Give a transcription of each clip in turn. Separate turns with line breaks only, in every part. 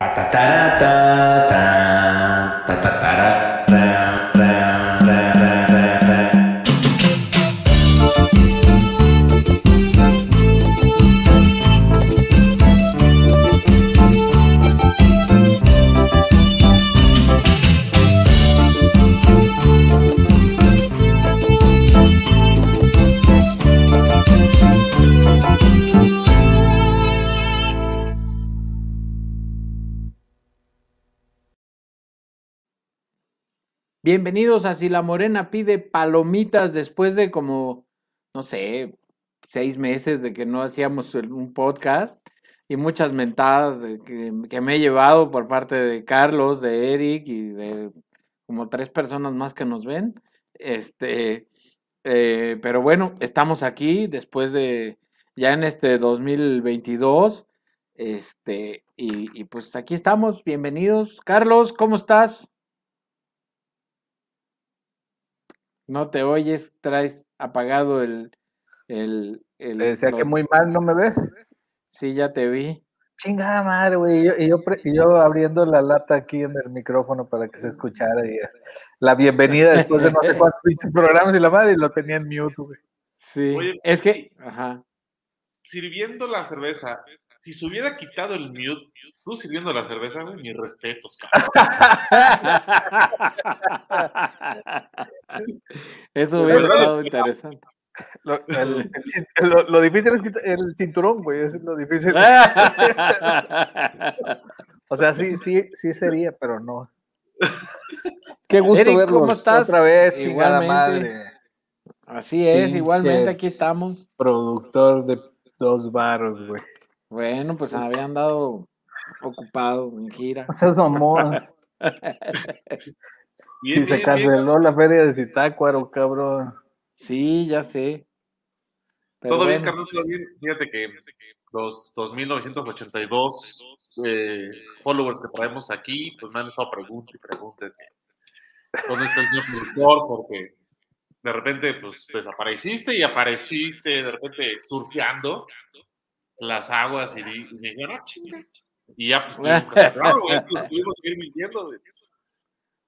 Tatarata. Bienvenidos a Si la Morena pide palomitas después de como, no sé, seis meses de que no hacíamos un podcast y muchas mentadas que, me he llevado por parte de Carlos, de Eric y de como tres personas más que nos ven. Este, eh, pero bueno, estamos aquí después de ya en este 2022. Este, y pues aquí estamos, bienvenidos. Carlos, ¿cómo estás? No te oyes, traes apagado el... el, el
decía que muy mal, ¿no me ves?
Sí, ya te vi.
Chingada madre, güey. Y yo, yo, abriendo la lata aquí en el micrófono para que se escuchara y la bienvenida después de no sé cuántos programas y la madre y lo tenía en mute, güey.
Sí, es que, ajá.
Sirviendo la cerveza, si se hubiera quitado el mute, tú sirviendo la cerveza, güey, mis respetos,
Eso hubiera estado interesante.
Lo, lo, difícil es quitar el cinturón, güey, es lo difícil. o sea, sí, sí, sí sería, pero no.
Qué gusto verlos
¿cómo estás? otra vez, chingada madre.
Así es, igualmente aquí estamos.
Productor de dos barros, güey.
Bueno, pues habían dado ocupado en gira.
O sea, es mamón. Si se canceló la feria de Zitácuaro, cabrón.
Sí, ya sé.
todo bien, Carlos, todo bien. Fíjate que los 2.982 eh, followers que traemos aquí, pues me han estado preguntando y preguntando dónde está el señor productor, porque de repente, pues desapareciste y apareciste de repente surfeando las aguas y, y me dijeron, ah, chinga. Y ya, pues tuvimos que cerrarlo, güey, pues, tuvimos que ir mintiendo, güey.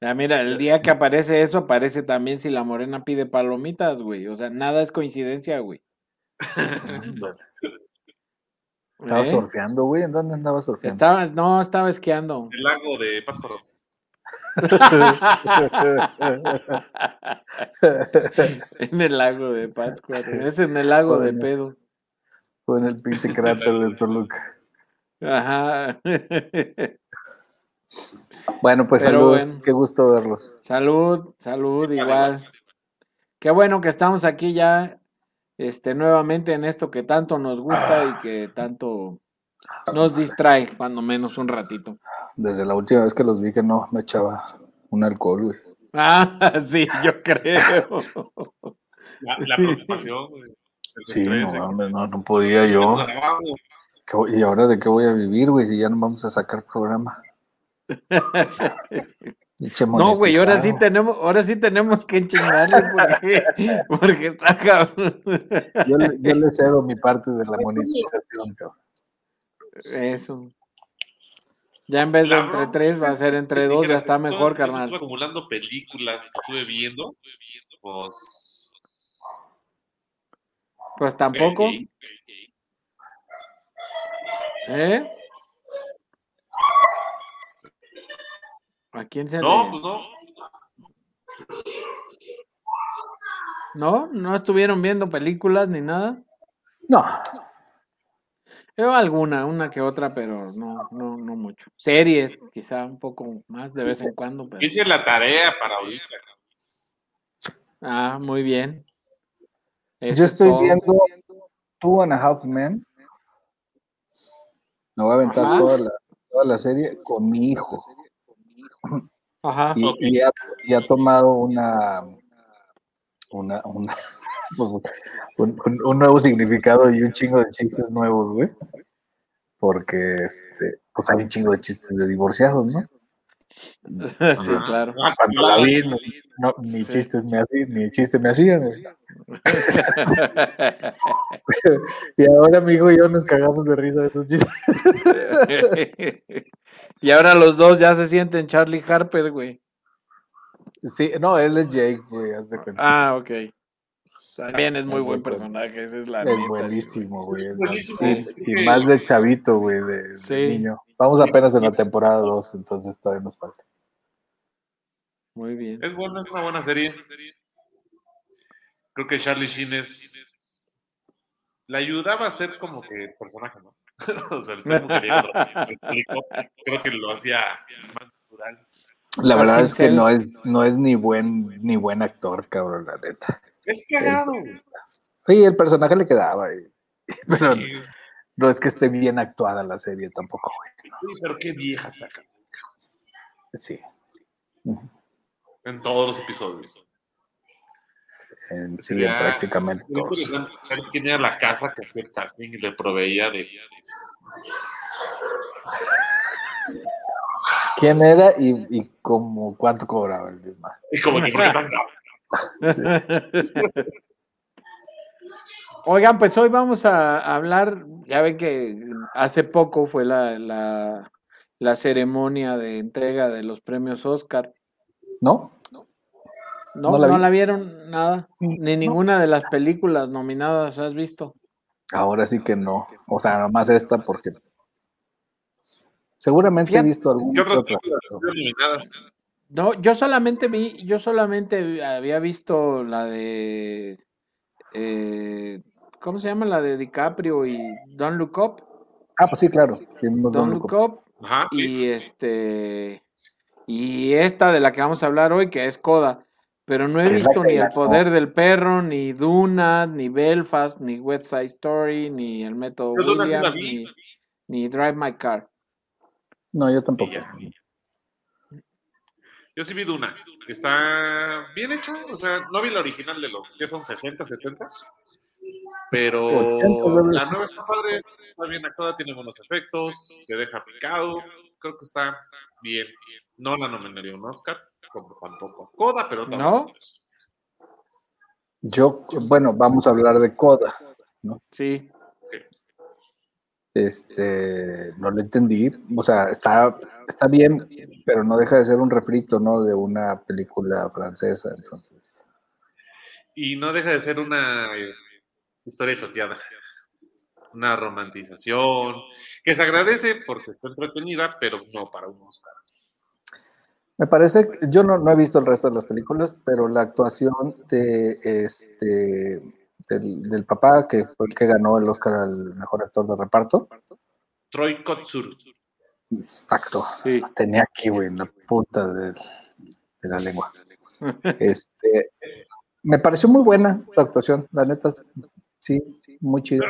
Ya, mira, el día que aparece eso, aparece también si la morena pide palomitas, güey. O sea, nada es coincidencia, güey.
Estaba ¿Eh? surfeando, güey. ¿En dónde andaba surfeando?
Estaba, no, estaba esquiando.
El lago de Pátzcuaro.
en el lago de Pátzcuaro. Es en el lago de pedo.
Fue en el pinche cráter de Toluca.
Ajá.
Bueno, pues salud. Qué gusto verlos.
Salud, salud, igual. Qué bueno que estamos aquí ya, este, nuevamente en esto que tanto nos gusta y que tanto nos distrae, cuando menos un ratito.
Desde la última vez que los vi que no me echaba un alcohol, güey.
Ah, sí, yo creo.
La, preocupación, güey.
Sí, no, no, no podía yo. ¿Y ahora de qué voy a vivir, güey? Si ya no vamos a sacar programa.
no, güey, ahora sí tenemos, ahora sí tenemos que enchingarle porque, porque está cabrón.
Yo, yo, le cedo mi parte de la monetización, cabrón.
Eso. Ya en vez de entre tres va a ser entre dos, ya está mejor, carnal.
Estuve acumulando películas que estuve viendo, pues.
Pues tampoco. ¿Eh? ¿A quién se
No, pues no.
¿No? ¿No estuvieron viendo películas ni nada?
No.
Veo alguna, una que otra, pero no, no, no mucho. Series, quizá un poco más de vez en cuando. Pero...
Hice la tarea para oír.
Ah, muy bien.
Yo estoy viendo Two and a Half Men. Me voy a aventar toda la, toda la serie con mi hijo.
Ajá.
Y, ha, tomado una, una, pues, un, nuevo significado y un chingo de chistes nuevos, güey. Porque este, pues hay un chingo de chistes de divorciados, ¿no?
Sí, claro.
Cuando la vi, no, ni chistes me hacían, ni chiste me hacían. y ahora mi hijo y yo nos cagamos de risa de esos chistes.
Y ahora los dos ya se sienten Charlie Harper, güey.
Sí, no, él es Jake, güey, haz de cuenta.
Ah, ok. También es muy
Es
buen
muy bueno.
personaje, esa es la
es
neta,
buenísimo, güey.
Es buenísimo.
Y, más de chavito, güey, de, niño. Vamos apenas en la temporada 2, entonces todavía nos falta.
Muy bien.
Es bueno, es una buena serie. Creo que Charlie Sheen es. Le ayudaba a ser como que personaje, ¿no? o sea, el ser mujeriego. Creo que lo hacía más natural.
La verdad es que no es, no es ni buen, ni buen actor, cabrón, la neta.
Es cagado. güey.
Sí, el personaje le quedaba, güey. pero
Sí,
no es que esté bien actuada la serie tampoco, güey.
sí, pero qué vieja sacas.
Sí.
En todos los episodios.
En, sí,
Ya,
en prácticamente
quién era la casa que hacía el casting y le proveía de.
¿Quién era y, y como cuánto cobraba el mismo?
Y como que, ¿por qué tan caro?
Oigan, pues hoy vamos a hablar, ya ven que hace poco fue la, la, la ceremonia de entrega de los premios Oscar.
¿No?
¿No,
No
no
la
la,
vi.
vieron nada? Ni ninguna de las películas nominadas has visto.
Ahora sí que no. O sea, nomás esta porque seguramente he
Fíjate.
visto algún
¿Qué otras
otra.
No, yo solamente vi, yo solamente había visto la de, eh, ¿cómo se llama? La de DiCaprio y Don't Look Up.
Ah, pues sí, claro. Sí, no- no
Don't
lo
Look Up
Ajá, sí.
y este y esta de la que vamos a hablar hoy que es Coda pero no he visto ni el poder del perro ni Duna ni Belfast ni West Side Story ni el método
Yo
Williams ni, ni Drive My Car
No, yo
Y
tampoco.
ya. Yo sí vi Duna. Está bien hecha. O sea, no vi la original de los que son 60, 70. Pero
80 debe
la nueva está padre. Está bien actuada, tiene buenos efectos. Te deja picado. Creo que está bien. No la nominaría a un Oscar. Como tampoco Coda, pero
¿No?
tampoco. es.
Yo, bueno, vamos a hablar de Coda.
sí
Este, no lo entendí. O sea, está, está bien, pero no deja de ser un refrito, ¿no? De una película francesa. Entonces,
Y no deja de ser una eh, historia choteada. Una romantización. Que se agradece porque está entretenida, pero no para un Oscar.
Me parece, que- yo no, no he visto el resto de las películas, pero la actuación de este del, del papá, que fue el que ganó el Oscar al mejor actor de reparto,
Troy Kotsur.
exacto.
sí
Tenía aquí, güey, en la punta del- de la lengua. Este, me pareció muy buena su actuación, la neta, sí, muy chida.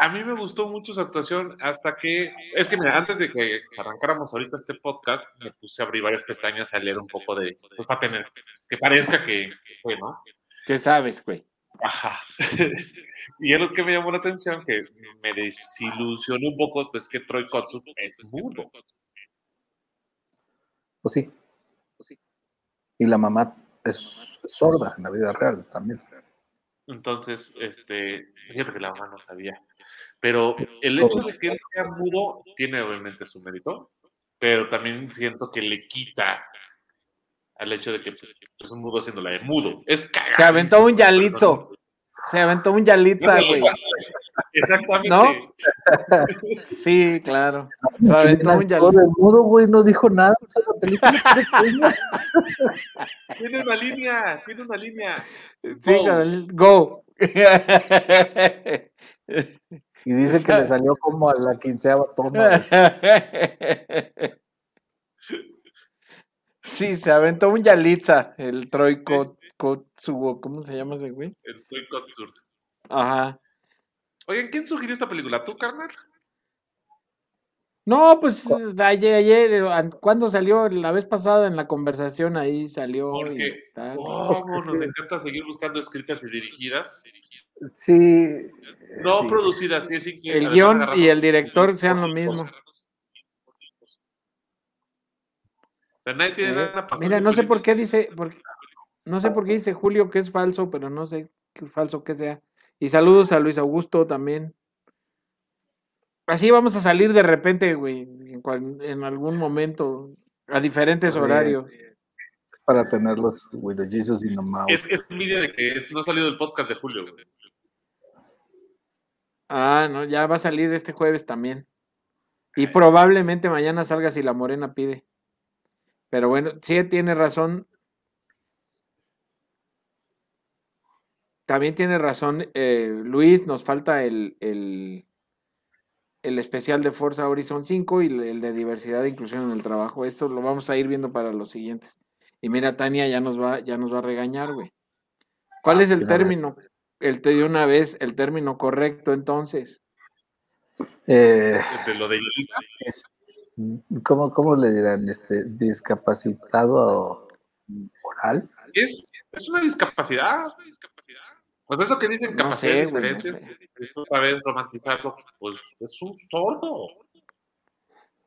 A mí me gustó mucho su actuación hasta que, es que mira, antes de que arrancáramos ahorita este podcast, me puse a abrir varias pestañas a leer un poco de, pues para tener, que parezca que, que fue, ¿no?
¿qué sabes güey?
Ajá. y es lo que me llamó la atención, que me desilusionó un poco, pues que Troy Kotsur es mudo.
Pues sí, y la mamá es sorda en la vida real también.
Entonces, este, fíjate que la mamá no sabía. Pero el hecho de que él sea mudo tiene obviamente su mérito, pero también siento que le quita al hecho de que pues, es un mudo haciendo la de mudo. Es cagado.
se aventó un yalitzo se aventó un yalitza güey
Exactamente.
¿No? sí claro se aventó un
El
yalitza
de güey, no dijo nada. o sea, la película
Tiene una línea, tiene una línea.
sí
Go.
go
y dice que le salió como a la quinceava toma. güey.
Sí, se aventó un Yalitza, el Troy Kot- Kotsubo, ¿cómo se llama ese güey?
El Troy Kotsur.
Ajá.
Oigan, ¿quién sugirió esta película? ¿Tú, carnal?
No, pues ayer, ayer, an- ¿cuándo salió? La vez pasada en la conversación ahí salió y
Porque,
tal.
¿cómo nos encanta seguir buscando escritas y dirigidas?
Sí.
No
sí.
producidas, que sí que
El
guion
y el director sean lo mismo.
O sea, nadie tiene
Eh,
nada pasado.
Mira, no sé por qué dice, por no sé por qué dice Julio que es falso, pero no sé qué falso que sea. Y saludos a Luis Augusto también. Así vamos a salir de repente, güey, en, algún momento, a diferentes horarios.
Para tenerlos with the Jesus in the mouth.
Es, es envidia de que no ha salido el podcast de Julio, güey.
Ah, no, ya va a salir este jueves también. Y probablemente mañana salga si la morena pide. Pero bueno, sí tiene razón. También tiene razón eh, Luis, nos falta el, el, el, especial de Forza Horizon 5 y el de diversidad e inclusión en el trabajo. Esto lo vamos a ir viendo para los siguientes. Y mira, Tania ya nos va, ya nos va a regañar, güey. ¿Cuál ah, es el término? El te dio una vez el término correcto, entonces.
Eh, ¿De lo de ¿cómo, ¿Cómo le dirán? Este, ¿Discapacitado moral?
Es, es una discapacidad. Pues eso que dicen capacidades diferentes, eso otra vez romantizarlo, pues es un sordo.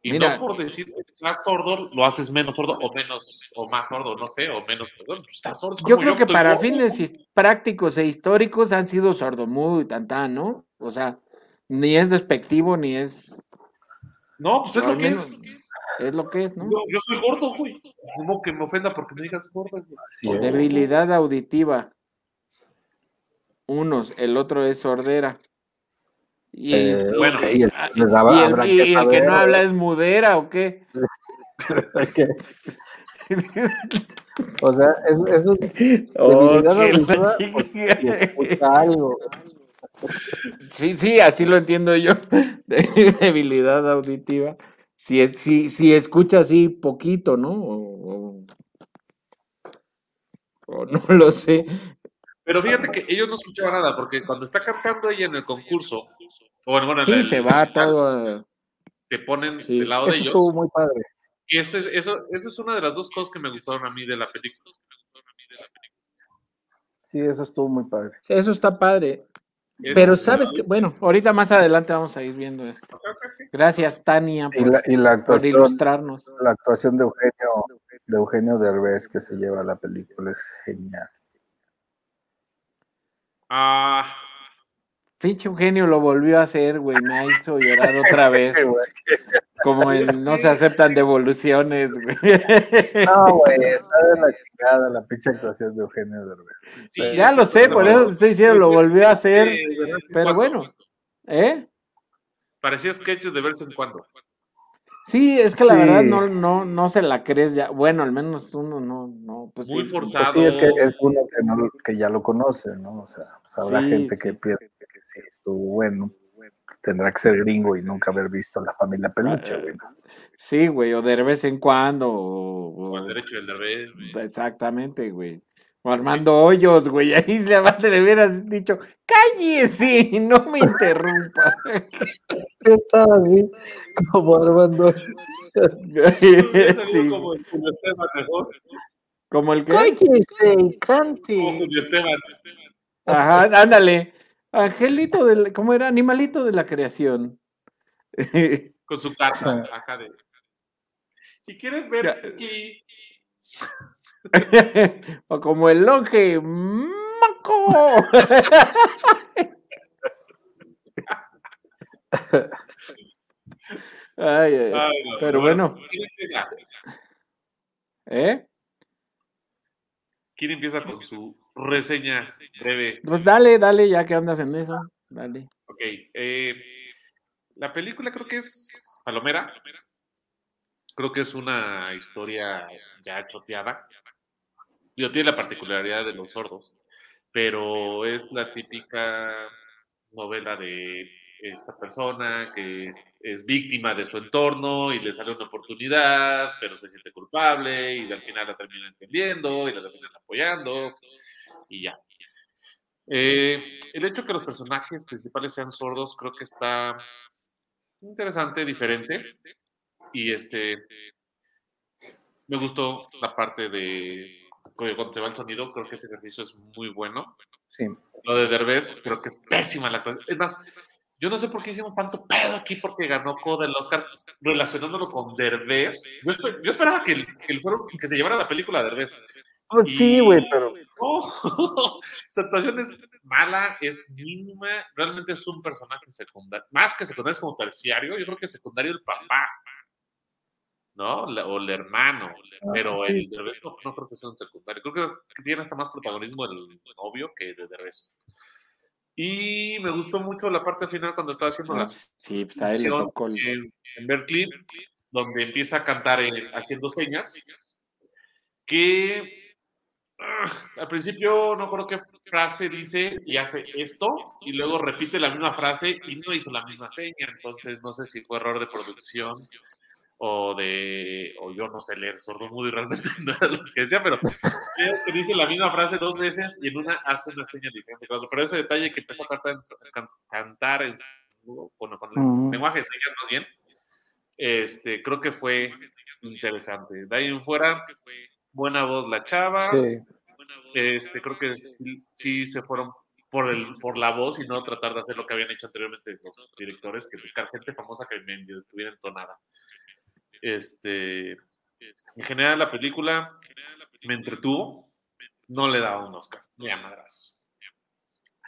Y no por decir que estás sordo, lo haces menos sordo o menos, o más sordo, no sé, o menos, perdón, pues, estás sordo.
Yo creo que para fines prácticos e históricos han sido sordomudo y tantán, ¿no? O sea, ni es despectivo, ni es...
No, pues es lo que es.
Es lo que es, ¿no?
Yo, soy gordo, güey. ¿Cómo que me ofenda porque me digas gordo?
Debilidad auditiva unos, el otro es sordera. Y, bueno, y, el, que no habla es mudera o qué?
o sea, es, es un debilidad
algo. Sí, sí, así lo entiendo yo. debilidad auditiva. Si, si, si escucha así poquito, ¿no? o, o no lo sé.
Pero fíjate que ellos no escuchaban nada, porque cuando está cantando ella en el concurso, o bueno, bueno
sí, se va todo.
Te ponen del lado de ellos.
estuvo muy padre.
Y eso, eso, eso es una de las dos cosas que me gustaron a mí de la película.
Sí, eso estuvo muy padre.
Sí, eso está padre. Pero sabes que, bueno, ahorita más adelante vamos a ir viendo esto. Gracias, Tania,
por,
ilustrarnos.
La actuación de Eugenio, de Eugenio Derbez que se lleva la película es genial.
Ah.
Pinche Eugenio lo volvió a hacer, güey. Me hizo llorar otra vez. Como en no se aceptan devoluciones, güey.
No, güey, está de la chingada la pinche actuación de Eugenio Derbez.
ya lo sé, por eso estoy diciendo, lo volvió a hacer. pero bueno, ¿eh?
Parecía sketches de verse en cuando.
Sí, es que la verdad no, no, no se la crees ya. Bueno, al menos uno no, no, pues
Muy forzado.
Pues sí, es que es uno que, no, que ya lo conoce, ¿no? O sea, pues habrá gente que piensa que sí estuvo bueno. Tendrá que ser gringo y nunca haber visto a la familia peluche, güey.
Sí, güey, o de vez en cuando.
O, o derecho del deber.
Exactamente, güey. O Armando Hoyos, güey. Ahí le hubieras dicho, cállese, no me interrumpa.
estaba así, como Armando.
sí. Como el mejor.
Como el que.
Cállese, cante.
Ajá, ándale. Angelito del, ¿cómo era? Animalito de la creación.
Con su carta acá de. Si quieres ver aquí.
o como el longe Maco. ay, ay, pero bueno. ¿Eh?
¿Quién empieza con su reseña breve?
Pues dale, dale, ya que andas en eso. Dale.
Ok. Eh, la película creo que es Palomera. Creo que es una historia ya choteada. Yo tiene la particularidad de los sordos, pero es la típica novela de esta persona que es, víctima de su entorno y le sale una oportunidad, pero se siente culpable y al final la termina entendiendo y la termina apoyando y ya. Eh, el hecho que los personajes principales sean sordos creo que está interesante, diferente y este me gustó la parte de cuando se va el sonido, creo que ese ejercicio es muy bueno.
Sí.
Lo de Derbez, creo que es pésima la Es más, yo no sé por qué hicimos tanto pedo aquí porque ganó Coda el Oscar relacionándolo con Derbez. Yo, esperaba que, el, que, se llevara la película de Derbez.
Pues sí, güey, pero
su actuación es mala, es mínima, realmente es un personaje secundario, más que secundario, es como terciario, yo creo que secundario el papá, ¿no? O el hermano,
Ah,
pero
sí.
el Derbez no, no creo que sea un secundario, creo que tiene hasta más protagonismo el novio que de Derbez. Y me gustó mucho la parte final cuando estaba haciendo
Ah,
la
pues, sí, pues a él le tocó el-
en, en Berkeley, donde empieza a cantar eh, haciendo señas, que ah, al principio no creo qué frase dice y hace esto, y luego repite la misma frase y no hizo la misma seña, entonces no sé si fue error de producción o de, o yo no sé leer sordomudo y realmente no era lo que decía, pero que dice la misma frase dos veces y en una hace una seña diferente. Pero ese detalle que empezó a cantar en, can- cantar en bueno, con el lenguaje de señas más bien, este, creo que fue interesante. De ahí en fuera, buena voz la chava,
Sí.
este, creo que sí, sí se fueron por, el, por la voz y no tratar de hacer lo que habían hecho anteriormente los directores, que buscar gente famosa que medio estuviera entonada. Este, en general la película me entretuvo, no le daba un Oscar, ni a madrazos.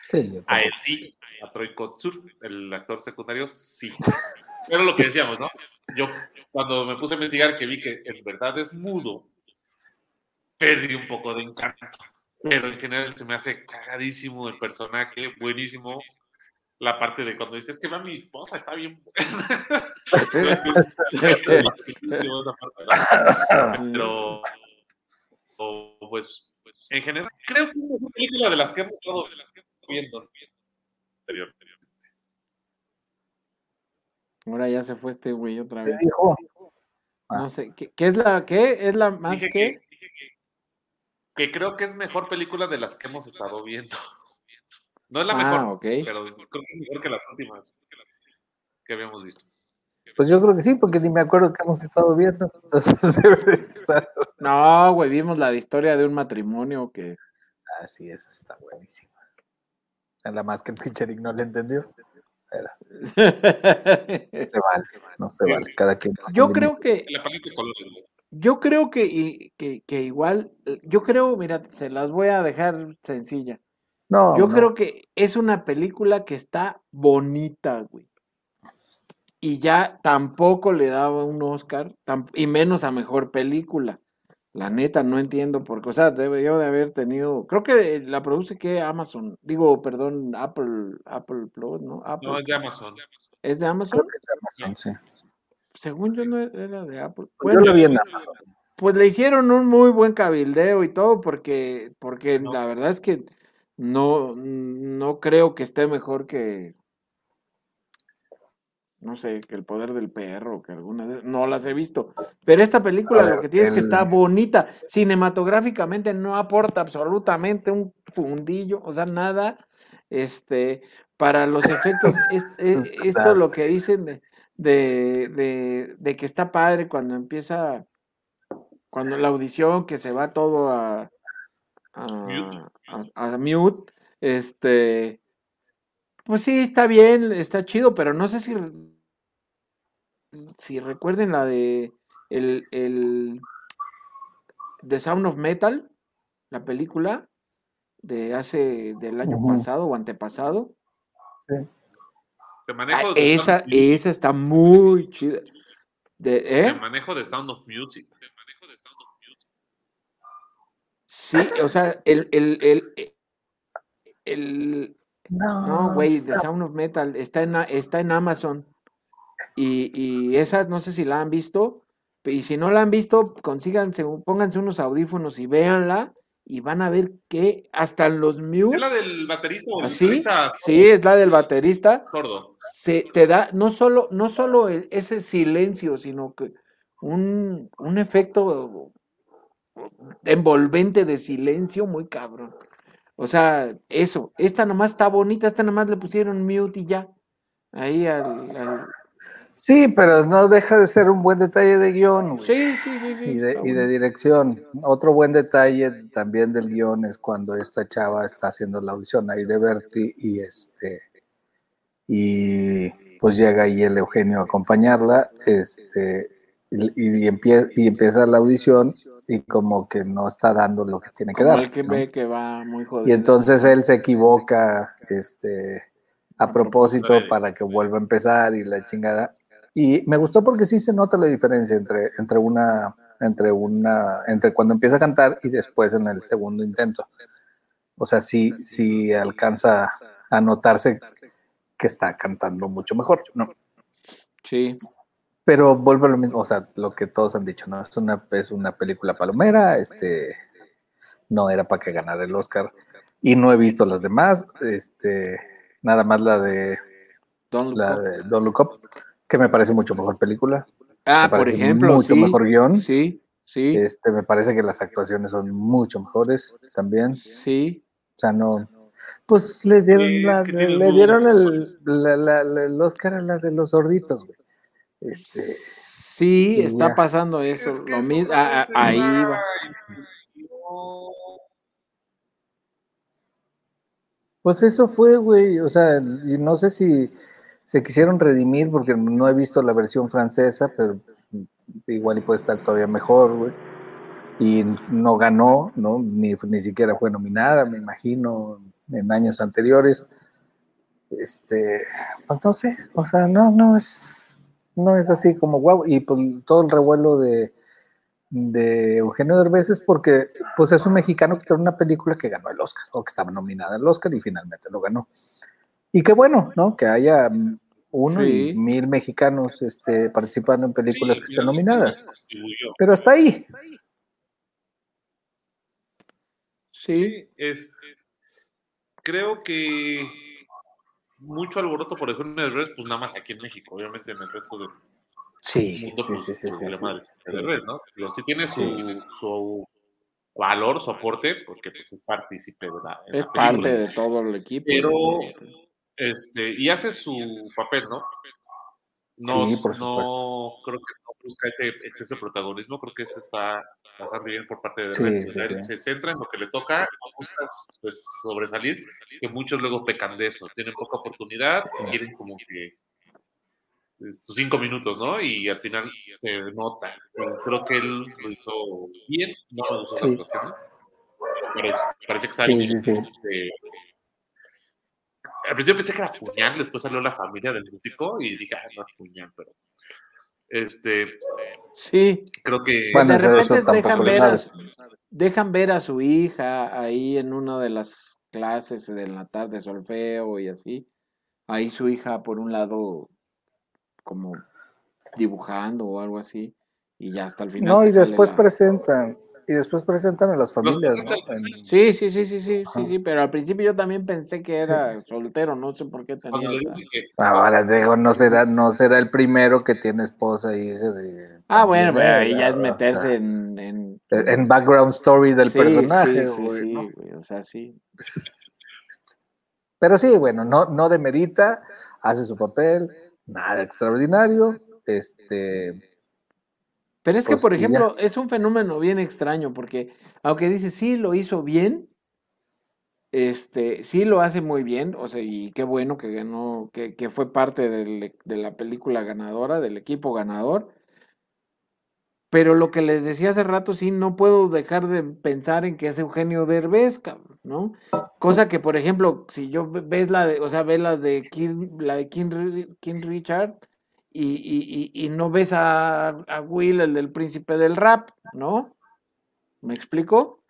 Sí,
A él sí, a Troy Kotsur, el actor secundario, sí. Pero lo que decíamos, ¿no? Yo cuando me puse a investigar que vi que en verdad es mudo, perdí un poco de encanto. Pero en general se me hace cagadísimo el personaje, buenísimo. La parte de cuando dices que va mi esposa, está bien. Pero, o, pues, en general, creo que es una película de las que hemos estado viendo anteriormente.
Ahora ya se fue este güey otra
¿Qué
vez.
dijo? Ah.
No sé, ¿qué, qué es la, qué es la más
Dije
que?
que, dije que, que creo que es mejor película de las que hemos estado viendo. No es la
Ah,
mejor,
ok.
pero creo que es mejor que las últimas que habíamos visto.
Pues yo creo que sí, porque ni me acuerdo que hemos estado viendo.
No, güey, vimos la historia de un matrimonio que
Ah, sí, esa está buenísima. La más que el pinche no le entendió. Pero se vale, no se vale. Cada quien.
yo creo que yo creo que, y- que, que igual, yo creo, mira, se las voy a dejar sencilla.
No,
Yo
no.
creo que es una película que está bonita, güey. Y ya tampoco le daba un Oscar, y menos a mejor película. La neta, no entiendo por qué. O sea, debió de haber tenido. Creo que la produce que Amazon. Digo, perdón, Apple, Apple Plus, ¿no? Apple.
No, es de Amazon.
¿Es de Amazon?
Creo que es Amazon, sí.
Según yo no era de Apple.
Pues
Bueno,
yo lo vi en Amazon.
pues le hicieron un muy buen cabildeo y todo, porque, porque
No.
la verdad es que no, no creo que esté mejor que, no sé, que el poder del perro, que alguna de, no las he visto. Pero esta película lo que tiene es que está bonita. Cinematográficamente no aporta absolutamente un fundillo, o sea, nada. Este, para los efectos, es, es- esto
Claro.
lo que dicen de, de, de, de que está padre cuando empieza, cuando la audición, que se va todo a, a,
Mute.
A- a mute, este, pues sí, está bien, está chido, pero no sé si, si recuerden la de el, el The Sound of Metal, la película de hace del año pasado o antepasado.
Sí.
Te
Ah,
manejo de
esa, esa está muy chida. De,
Te
¿eh?
manejo de Sound of Music. Te manejo de Sound of Music.
Sí, o sea, el, el, el, el,
No,
no, güey, The
está-
Sound of Metal está en, está en Amazon. Y, y esa, no sé si la han visto. Y si no la han visto, consíganse, pónganse unos audífonos y véanla. Y van a ver que hasta los
¿Es
mutes.
la del baterista o
¿Así?
guitarrista
Sí, es la del baterista.
sordo?
se te da no solo, no solo el- ese silencio, sino que un, un efecto envolvente de silencio muy cabrón. O sea, eso, esta nomás está bonita, esta nomás le pusieron mute y ya. Ahí al, al-
Sí, pero no deja de ser un buen detalle de guion.
Sí, sí, sí, sí.
y de, y dirección. Otro buen detalle también del guion es cuando esta chava está haciendo la audición ahí de Berkeley y este y pues llega ahí el Eugenio a acompañarla. Este y, empieza la audición y como que no está dando lo que tiene que dar.
El que ve que va muy jodido.
Y entonces él se equivoca este, a propósito para que vuelva a empezar y la chingada. Y me gustó porque sí se nota la diferencia entre, entre una entre una entre cuando empieza a cantar y después en el segundo intento. O sea, sí, sí alcanza a notarse que está cantando mucho mejor, ¿no?
Sí.
Pero vuelve a lo mismo, o sea, lo que todos han dicho, ¿no? Es una, es una película palomera, este, no era para que ganara el Oscar. Y no he visto las demás, este, nada más la de Don la de Don Look Up, que me parece mucho mejor película.
Ah, por ejemplo,
mucho mejor guion.
Sí, sí.
Este, me parece que las actuaciones son mucho mejores también.
Sí.
O sea, no, pues le dieron, la, le, dieron el, la, el, Oscar a la de los sorditos, güey. Este,
sí, está pasando eso. lo mismo, ahí va.
Pues eso fue, güey. O sea, y no sé si se quisieron redimir porque no he visto la versión francesa, pero igual y puede estar todavía mejor, güey. Y no ganó, ¿no? Ni, ni siquiera fue nominada, me imagino, en años anteriores. Este, pues no sé, o sea, no, no es, no es así como guau. Y pues todo el revuelo de, de Eugenio Derbez es porque pues es un mexicano que tiene una película que ganó el Oscar, o que estaba nominada al Oscar y finalmente lo ganó. Y qué bueno, ¿no? Que haya uno y mil mexicanos este, participando en películas que estén nominadas. Pero hasta ahí.
Sí, es, creo que mucho alboroto por ejemplo de redes, pues nada más aquí en México, obviamente en el resto del
sí,
mundo,
pues, sí, sí, sí,
de ¿no? Pero sí tiene su, su valor, su aporte, porque pues, es partícipe de la,
Es parte de todo el equipo.
Pero, este, y hace su papel, ¿no? No,
sí, por
no creo que no busca ese exceso de protagonismo, creo que eso está bastante bien por parte de sí, Se centra en lo que le toca, no busca pues, sobresalir, que muchos luego pecan de eso, tienen poca oportunidad y quieren como que eh, sus cinco minutos, ¿no? Y al final se nota. creo que él lo hizo bien, no me gustó la actuación, Parece, parece que está bien. Este, al principio pensé que era puñal, después salió la familia del músico y dije, ah, no es puñal, pero este
sí.
creo que
de repente dejan ver, a, dejan ver a su hija ahí en una de las clases de la tarde solfeo y así. Ahí su hija por un lado como dibujando o algo así y ya hasta el final
no y después presentan y después presentan a las familias, ¿no?
Sí, sí, sí, sí, sí, sí, sí, pero al principio yo también pensé que era soltero, no sé por qué tenía
Ahora digo, no será, no será el primero que tiene esposa y hija de...
Ah, bueno, pero ahí ya es meterse en, en...
En background story del personaje,
sí, sí, sí, o sea, sí.
Pero sí, bueno, no, no demerita, hace su papel, nada extraordinario, este
pero es que, pues, por ejemplo, es un fenómeno bien extraño, porque aunque dice sí lo hizo bien, este, sí lo hace muy bien, o sea, y qué bueno que ganó, que, que fue parte del, de la película ganadora, del equipo ganador. Pero lo que les decía hace rato, sí, no puedo dejar de pensar en que es Eugenio Derbez, ¿no? Cosa que, por ejemplo, si yo ves la de, o sea, ves la de King, la de King, King Richard, y, y, y no ves a, a, Will, el del príncipe del rap, ¿no? ¿Me explico?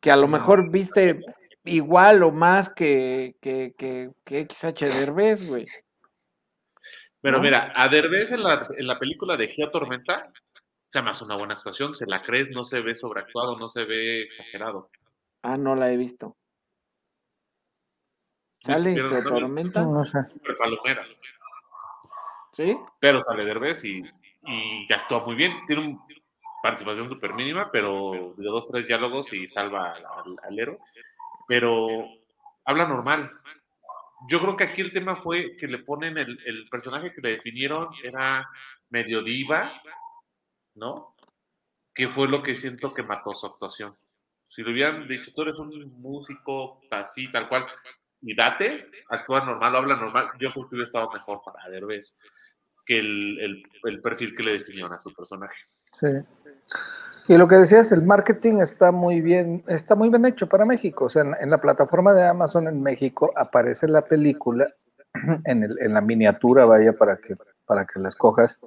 Que a lo mejor viste igual o más que, que, que, que XH Derbez, güey.
Pero mira, a Derbez en la, en la película de Geo Tormenta se me hace una buena actuación, se la crees, no se ve sobreactuado, no se ve exagerado.
Ah, no la he visto. ¿Sale Geo Tormenta?
No, sé.
Palomera.
¿Sí?
Pero sale Derbez y, y actúa muy bien. Tiene una participación súper mínima, pero de dos, tres diálogos y salva al, héroe. Pero habla normal. Yo creo que aquí el tema fue que le ponen el, el personaje que le definieron era medio diva, ¿no? Que fue lo que siento que mató su actuación. Si le hubieran dicho, tú eres un músico así, tal cual, y date, actúa normal, habla normal, yo creo que hubiera estado mejor para Derbez. que el, perfil que le definieron a su personaje.
Sí. Y lo que decías, el marketing está muy bien, está muy bien hecho para México. O sea, en, la plataforma de Amazon en México aparece la película en, el, en la miniatura, vaya, para que, para que la escojas.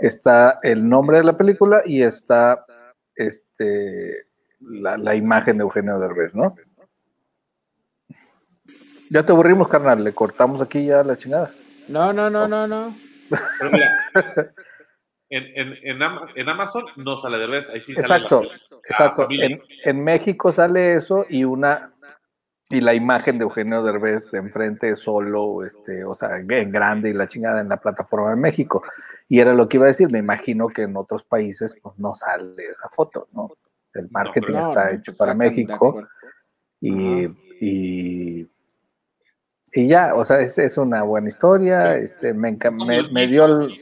Está el nombre de la película y está este, la, la imagen de Eugenio Derbez, ¿no? Ya te aburrimos, carnal. Le cortamos aquí ya la chingada.
No, no, no, no, no. Pero mira,
en, en, en, Amazon no sale de vez, ahí sí
exacto, sale Exacto, en, México sale eso y una y la imagen de Eugenio Derbez enfrente solo, este, o sea, en grande y la chingada en la plataforma de México. Y era lo que iba a decir, me imagino que en otros países pues, no sale esa foto, ¿no? El marketing está hecho para México y, y, y, ya, o sea, es, es una buena historia, este, me, me, me dio el,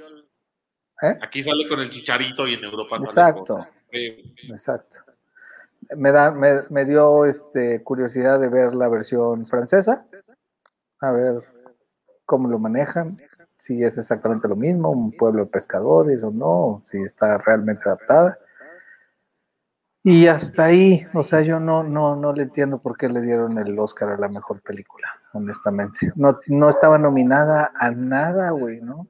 ¿Eh? Aquí sale con el chicharito y en Europa
exacto, Exacto. Me, da, me, dio este, curiosidad de ver la versión francesa, a ver cómo lo manejan, si es exactamente lo mismo, un pueblo de pescadores o no, si está realmente adaptada. Y hasta ahí, o sea, yo no, no, no le entiendo por qué le dieron el Oscar a la mejor película, honestamente. No, no estaba nominada a nada, güey, ¿no?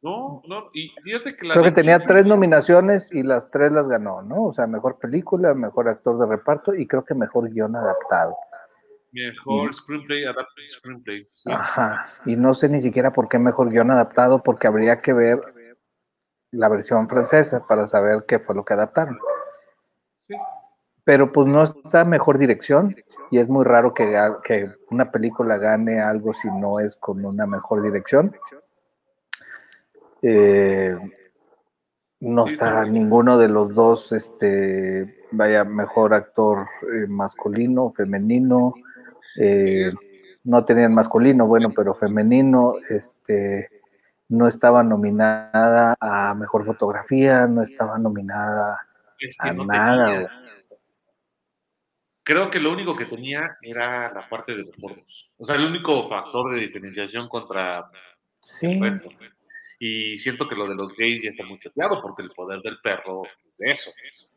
No, no, y fíjate que
la Creo que tenía tres nominaciones y las tres las ganó, ¿no? O sea, mejor película, mejor actor de reparto y creo que mejor guion adaptado.
Mejor screenplay, adapted screenplay.
Ajá, y no sé ni siquiera por qué mejor guion adaptado, porque habría que ver la versión francesa para saber qué fue lo que adaptaron. Pero pues no está mejor dirección y es muy raro que, que una película gane algo si no es con una mejor dirección. Eh, no está ninguno de los dos, este, vaya, mejor actor eh, masculino, femenino. Eh, no tenían masculino, bueno, pero femenino, este, no estaba nominada a mejor fotografía, no estaba nominada a nada.
Creo que lo único que tenía era la parte de los fondos. O sea, el único factor de diferenciación contra
sí.
Y siento que lo de los gays ya está mucho estudiado porque el poder del perro es de eso.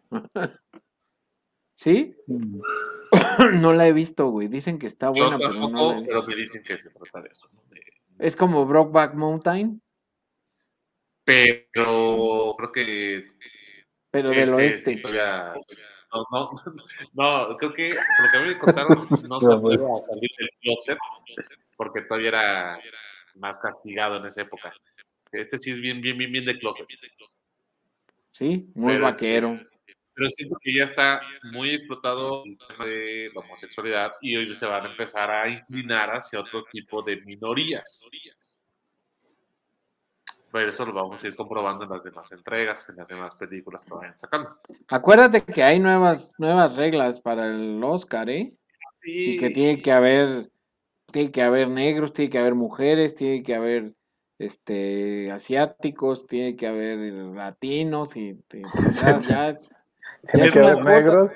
¿Sí? no la he visto, güey. Dicen que está buena, pero no
pero me dicen que se trata de eso.
Es como Brockback Mountain.
Pero creo que.
Pero del este, oeste.
No, no, no, creo que por lo que me contaron, no se puede salir del closet porque todavía era más castigado en esa época. Este sí es bien, bien, bien, bien de closet.
Sí, muy este, vaquero.
pero siento que ya está muy explotado el tema de la homosexualidad y hoy se van a empezar a inclinar hacia otro tipo de minorías. Pero eso lo vamos a ir comprobando en las demás entregas, en las demás películas que vayan sacando.
Acuérdate que hay nuevas, nuevas reglas para el Oscar, ¿eh? Sí. Y que tiene que haber, tiene que haber negros, tiene que haber mujeres, tiene que haber este asiáticos, tiene que haber latinos y
ya, tiene que haber negros.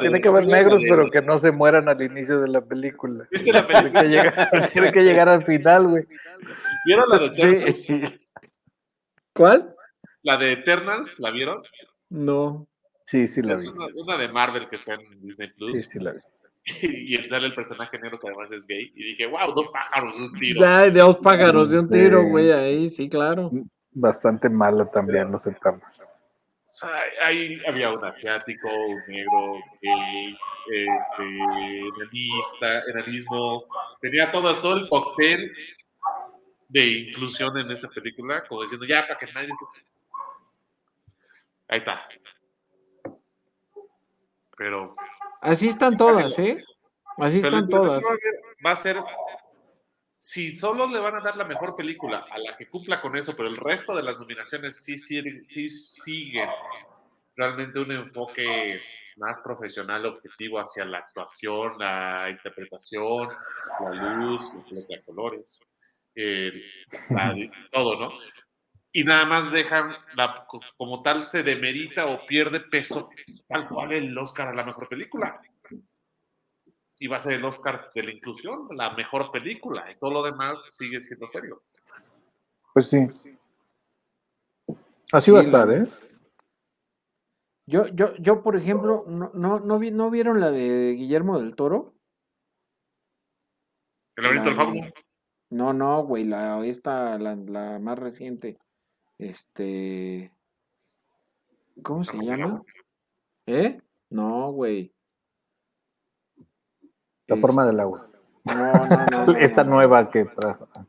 tiene que haber negros, pero que no se mueran al inicio de la película. Tiene, que llegar, tiene que llegar al final, güey.
¿Vieron la de Eternals?
¿Cuál?
La de Eternals, ¿la vieron?
No.
Sí, sí la vi.
Es una, una, de Marvel que está en Disney Plus.
Sí, sí la vi.
y sale el personaje negro que además es gay. Y dije, wow, dos pájaros de un tiro.
Ya, dos pájaros de un tiro, güey, ahí, sí, claro.
Bastante malo también los eternos.
Ahí había un asiático, un negro, gay, este, enanista, enanismo. Tenía todo, todo el cóctel de inclusión en esa película, como diciendo, ya, para que nadie... Ahí está. Pero.
Así están todas, ¿eh? Así están todas.
Va a ser. Si solo le van a dar la mejor película a la que cumpla con eso, pero el resto de las nominaciones sí, sí, sí siguen realmente un enfoque más profesional, objetivo hacia la actuación, la interpretación, la luz, los colores, todo, ¿no? y nada más dejan, la, como tal, se demerita o pierde peso, tal cual el Oscar a la mejor película. Y va a ser el Oscar de la inclusión, la mejor película, y todo lo demás sigue siendo serio.
Pues sí. Así va a estar, ¿eh?
Yo, yo, yo, por ejemplo, no, no, no, vi, ¿no vieron la de Guillermo del Toro?
¿El laberinto del fauno?
No, no, güey, la, esta, la, la más reciente. Este. ¿Cómo se llama? ¿Eh? No, güey.
La forma del agua.
No, no, no.
Esta nueva que trajo. Ah,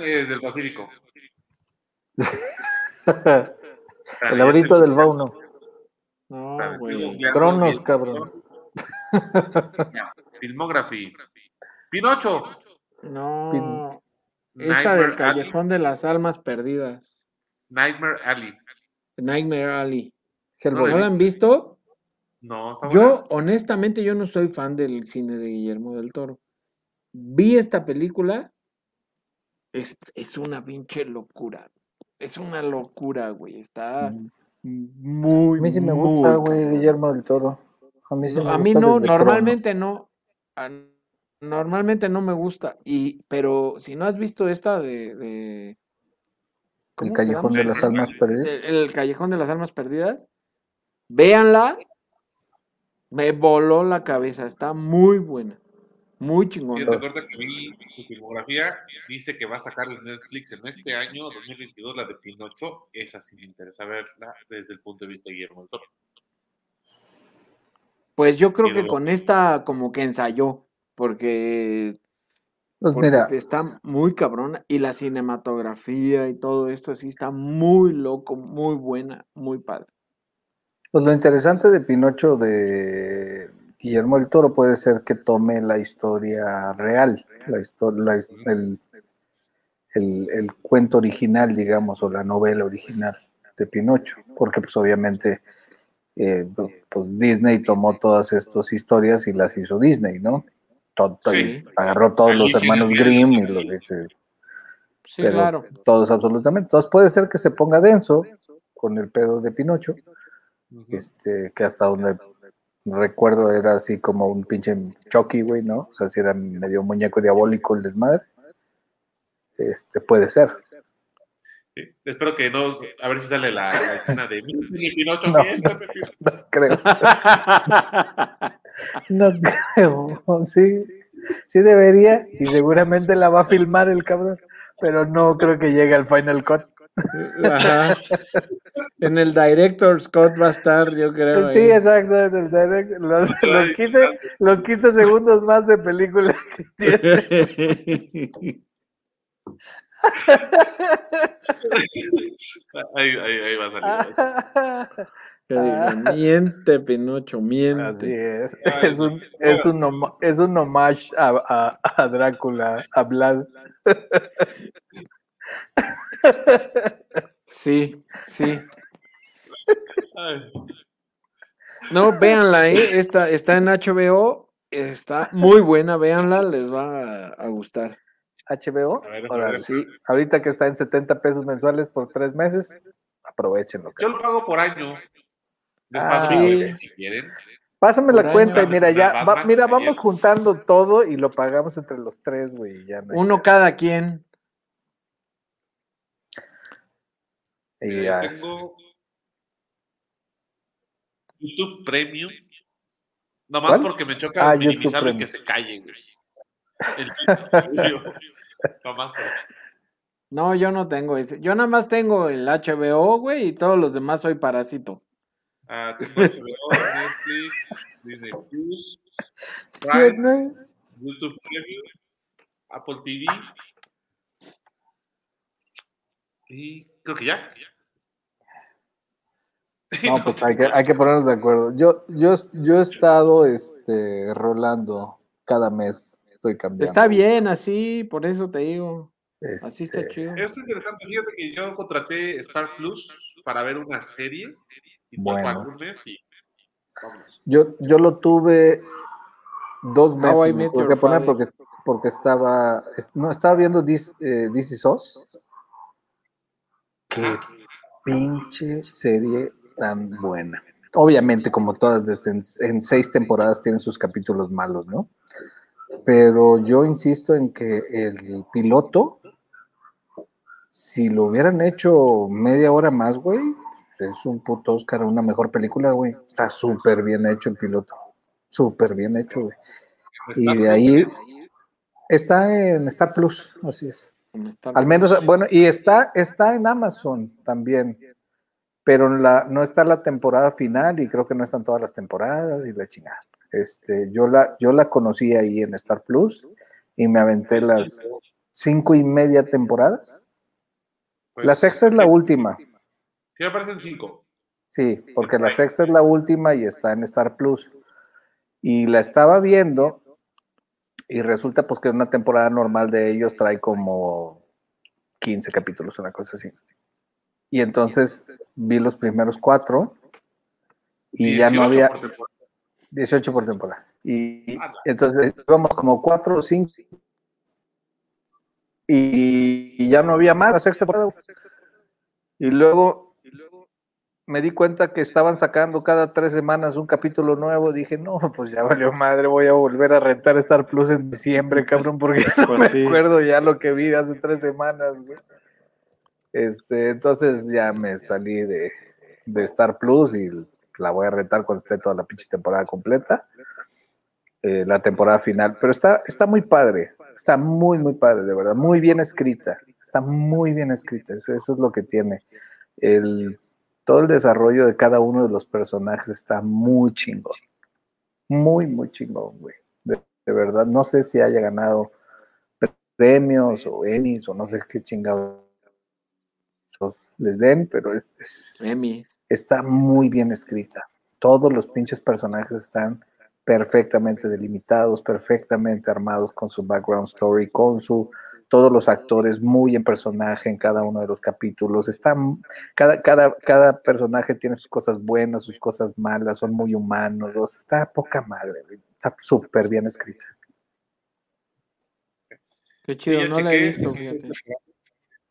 es del Pacífico.
El laberinto del fauno.
No, güey.
Cronos, cabrón.
Filmography. Pinocho.
No. Esta del Callejón de las Almas Perdidas.
Nightmare Alley.
Nightmare Alley.
¿No
¿No la han visto?
No, está
Yo, honestamente, yo no soy fan del cine de Guillermo del Toro. Vi esta película. Es, es una pinche locura. Es una locura, güey. Está muy.
A mí sí me
muy
gusta, güey. Guillermo del Toro. A mí sí
No,
me
a mí
gusta
no, normalmente no. A- Normalmente no me gusta. Y, pero si no has visto esta de. de
El
¿cómo se
Callejón de las Almas Perdidas.
El, el Callejón de las Almas Perdidas. Véanla. Me voló la cabeza. Está muy buena. Muy
Y
chingona.
recuerda que vi su filmografía, dice que va a sacar de Netflix en este año, 2022, la de Pinocho. Esa sí me interesa verla desde el punto de vista de Guillermo del Toro.
Pues yo creo que con esta como que ensayó. Porque,
Pues
porque
mira,
está muy cabrona. Y la cinematografía y todo esto así está muy loco, muy buena, muy padre.
pues lo interesante de Pinocho de Guillermo del Toro puede ser que tome la historia real, la historia, el, el- el cuento original, digamos, o la novela original de Pinocho, porque pues obviamente eh, pues Disney tomó todas estas historias y las hizo Disney, ¿no? Todo-
Sí.
y agarró todos los hermanos Grimm y los dice,
Sí,
pero
claro.
todos absolutamente. Entonces puede ser que se ponga denso con el pedo de Pinocho, este, que hasta donde recuerdo era así como un pinche Chucky, güey, ¿no? O sea, si era medio muñeco diabólico el desmadre. Este, puede ser.
Sí. Espero que no, a ver si sale la, la escena de "Mi Pinocho,
No.
Pinocho".
No creo. No creo. Sí, sí debería y seguramente la va a filmar el cabrón, pero no creo que llegue al Final Cut.
Ajá. En el Director Scott va a estar, yo creo.
Sí,
ahí.
exacto. en el direct- los, los 15, los 15 segundos más de película que tiene.
Ahí, ahí, ahí va a salir.
Diga, miente, Pinocho,
Así
miente.
es. Es un, es un, homa- es un homage a, a- a Drácula, a Vlad.
Sí, sí.
Ay,
No, véanla, ¿eh? Esta, está en HBO. Está muy buena, véanla, les va a, a gustar.
HBO.
A ver, a
Órale.
ver.
Sí.
Ahorita que está en 70 pesos mensuales por tres meses, aprovechenlo.
Yo lo pago por año. Les
Ah,
paso si quieren.
Pásame la cuenta y mira, ya, va- mira, vamos juntando todo y lo pagamos entre los tres, güey. ya no hay
Uno cada quien.
Y ya.
yo tengo YouTube Premium. Nomás
¿Cuál?
porque me choca
Ah, Premium.
que se calle, güey. El YouTube Premium. Nomás por-
No, yo no tengo ese. Yo nada más tengo el HBO, güey, y todos los demás soy parásito.
Tengo HBO, Netflix, Disney Plus, Prime, YouTube Premium, Apple TV. Y creo que ya.
No, pues hay que, hay que ponernos de acuerdo. Yo, yo, yo he estado este, rolando cada mes. Estoy cambiando.
Está bien así, por eso te digo. Así está
Este,
chido.
Es interesante, fíjate que yo contraté Star Plus para ver unas series y
Bueno.
y.
Yo, yo lo tuve dos meses. Me tuve que poner porque, porque estaba, es- no, estaba viendo This, eh, This Is Us. Qué pinche serie tan buena. Obviamente, como todas, desde en, en seis temporadas tienen sus capítulos malos, ¿no? Pero yo insisto en que el piloto si lo hubieran hecho media hora más, güey, es un puto Oscar, una mejor película, güey. Está súper bien hecho el piloto. Súper bien hecho, güey. Y de ahí está en Star Plus, así es. Al menos, bueno, y está, está en Amazon también, pero la, no está la temporada final y creo que no están todas las temporadas y la chingada. Este, yo la, yo la conocí ahí en Star Plus y me aventé las cinco y media temporadas. la pues, sexta es la última.
Sí, aparecen cinco.
Sí, porque la sexta es la última y está en Star Plus. Y la estaba viendo y resulta pues que una temporada normal de ellos trae como 15 capítulos, una cosa así. Y entonces vi los primeros cuatro y ya no había... 18 por temporada. Y entonces íbamos como cuatro o cinco y, ya no había más la sexta temporada. Y luego me di cuenta que estaban sacando cada tres semanas un capítulo nuevo. Dije, no, pues ya valió madre, voy a volver a rentar Star Plus en diciembre, cabrón, porque no pues me acuerdo ya lo que vi hace tres semanas, güey. Este, entonces ya me salí de, de, Star Plus y la voy a rentar cuando esté toda la pinche temporada completa. Eh, la temporada final. Pero está, está muy padre, está muy, muy padre, de verdad, muy bien escrita. Está muy bien escrita, eso es lo que tiene. El todo el desarrollo de cada uno de los personajes está muy chingón. Muy, muy chingón, güey. De, verdad, no sé si haya ganado premios o Emmys o no sé qué chingados les den, pero es, está muy bien escrita. Todos los pinches personajes están perfectamente delimitados, perfectamente armados con su background story, con su todos los actores muy en personaje en cada uno de los capítulos. Están, cada, cada, cada personaje tiene sus cosas buenas, sus cosas malas, son muy humanos. Está poca madre, está súper bien escrita.
Qué chido, no la he visto, fíjate.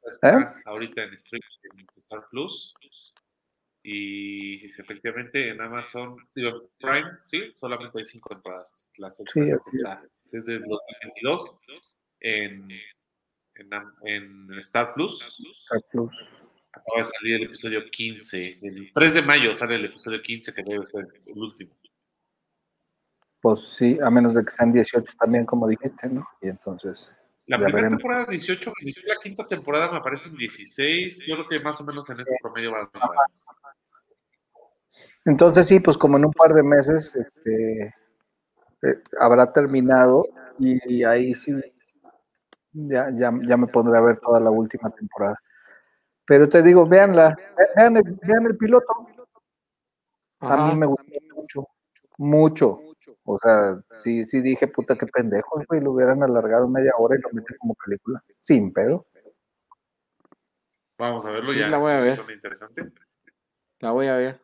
Está ¿Eh? ahorita en Star Plus. Y efectivamente en Amazon, Prime, sí, solamente hay cinco temporadas. La sí, está desde el 2022 en en, Star Plus.
Star Plus.
Acaba de salir el episodio 15. El 3 de mayo sale el episodio 15, que debe ser el último.
Pues sí, a menos de que sean 18 también, como dijiste, ¿no? Y entonces.
La primera temporada 18, la quinta temporada me aparecen 16. Yo creo que más o menos en ese promedio va a
Entonces sí, pues como en un par de meses este, eh, habrá terminado y ahí sí ya, ya, ya me pondré a ver toda la última temporada. Pero te digo, véanla, vean el, vean el piloto. A mí me gustó mucho, mucho. O sea, sí, sí dije, puta, qué pendejo, güey, lo hubieran alargado media hora y lo meten como película. Sin pedo.
Vamos a verlo ya.
La voy a ver. La voy a ver.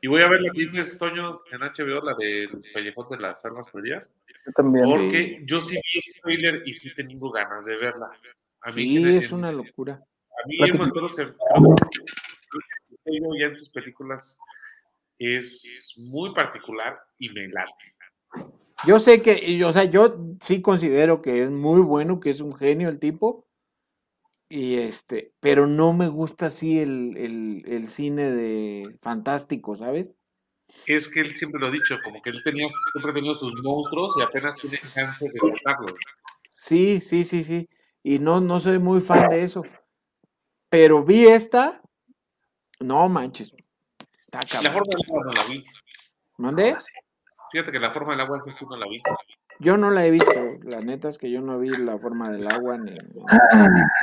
Y voy a ver lo que dices, Toño, en HBO, la del Callejón de las Armas Perdidas.
Yo también.
Porque yo sí vi el spoiler y sí tengo ganas de verla.
A mí sí, es una locura.
A mí el Toro se ya en sus películas es muy particular y me late.
Yo sé que, o sea, yo sí considero que es muy bueno, que es un genio el tipo, y este, pero no me gusta así el, el, cine de fantástico, ¿sabes?
Es que él siempre lo ha dicho, como que él tenía, siempre ha tenido sus monstruos y apenas tiene chance de matarlos.
Sí, sí, sí, sí. Y no, no soy muy fan de eso. Pero vi esta. No manches.
Está La forma del agua no la vi.
¿Mandé?
Fíjate que la forma del agua esa sí no la vi.
Yo no la he visto, la neta es que yo no vi la forma del agua ni.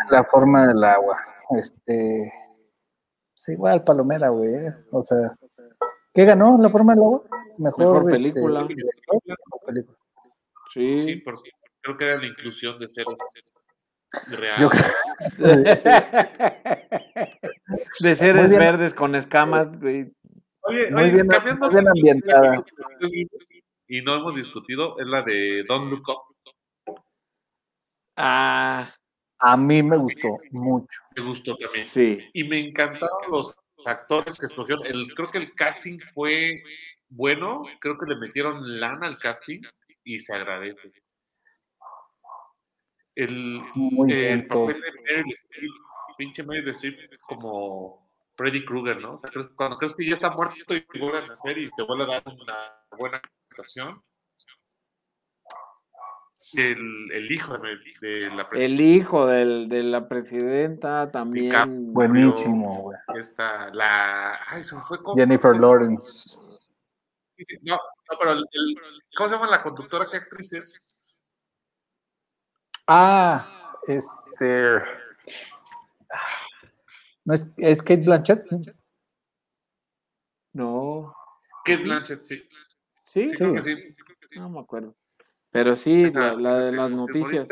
La forma del agua. Este. Es igual, Palomera, güey. ¿eh? O sea. ¿Qué ganó la forma del agua?
Mejor, este, película.
Sí. sí porque creo que era la inclusión de seres reales.
Yo... de seres verdes con escamas, güey.
Oye, muy bien, cambiando muy bien ambientada y no hemos discutido es la de Don't Look Up.
Ah.
A mí me gustó mucho.
Me gustó también.
Sí.
Y me encantaron los actores que escogieron. El, creo que el casting fue bueno. Creo que le metieron lana al casting y se agradece. El, el papel de Meryl pinche Meryl Streep como Freddy Krueger, ¿no? O sea, cuando crees que ya está muerto y vuelve a nacer y te vuelve a dar una buena El, el hijo de, la
presidenta. El hijo del, de la presidenta también.
Buenísimo, güey.
Esta, la. Ay, se me fue
con. Jennifer Lawrence.
no, no, pero el, ¿cómo se llama la conductora? ¿Qué actriz es?
Ah, este. ¿No es, es Kate Blanchett?
No.
Kate Blanchett, sí.
¿Sí? Sí, sí. No me acuerdo. Pero sí, la, la de las noticias.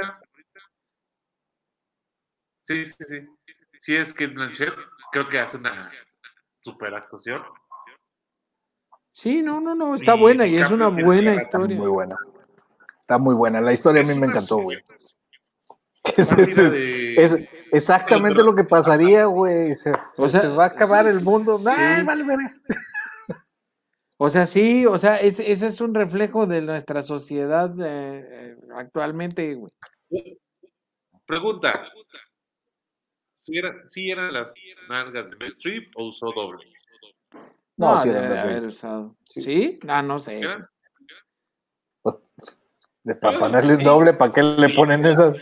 Sí, sí, sí. Sí es Kate Blanchett. Creo que hace una super actuación.
Sí, no, no, no, está buena y es una buena historia.
Está muy buena. Está muy buena. La historia a mí me encantó, güey. Es, exactamente lo que pasaría, güey. Se, o sea, se va a acabar el mundo. Ay, vale, vale.
O sea, sí, o sea, ese es un reflejo de nuestra sociedad eh, actualmente, güey.
Pregunta. ¿Si, eran las nalgas de Strip o usó doble?
No, sí debe haber usado. ¿Sí? Ah, no sé.
De para ponerle un doble, ¿para qué le ponen esas?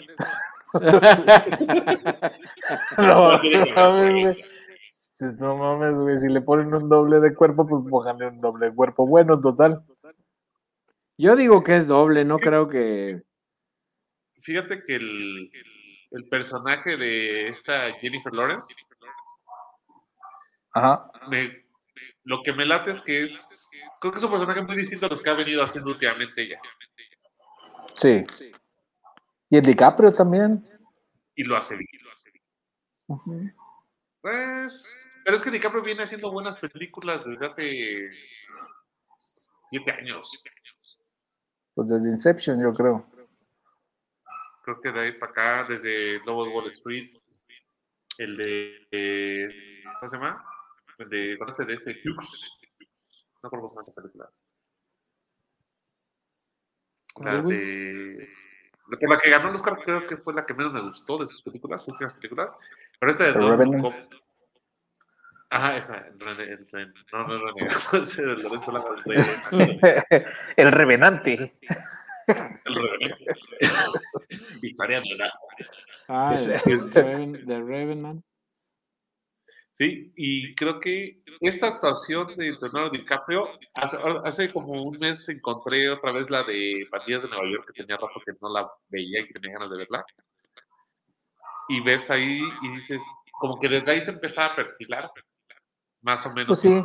no, no mames, güey. Si le ponen un doble de cuerpo, pues pónganle un doble de cuerpo bueno, total.
Yo digo que es doble, no creo que.
Fíjate que el, el personaje de esta Jennifer Lawrence.
Ajá.
lo que me late es que es. Creo que es un personaje muy distinto a los que ha venido haciendo últimamente ella.
Sí. Y el DiCaprio también.
Y lo hace bien. Lo hace bien. Pues, pero es que DiCaprio viene haciendo buenas películas desde hace siete años.
Pues desde Inception, yo creo.
Creo que de ahí para acá, desde Lobo Wall Street, el de, ¿cómo se llama? El de, ¿conoce de este Hughes? No conozco más esa película. La de por la que ganó el Oscar creo que fue la que menos me gustó de sus películas, sus últimas películas. Pero esta de Don Cop. Ajá, esa, el, el, el, no, no es René, Lorenzo
El Revenante.
El Revenante. Victoria de
Ah, el, The Revenant.
Sí, y creo que esta actuación de Leonardo DiCaprio, hace, hace, como un mes encontré otra vez la de Pandillas de Nueva York, que tenía rato que no la veía y que tenía ganas de verla. Y ves ahí y dices, como que desde ahí se empezaba a perfilar más o menos
pues sí.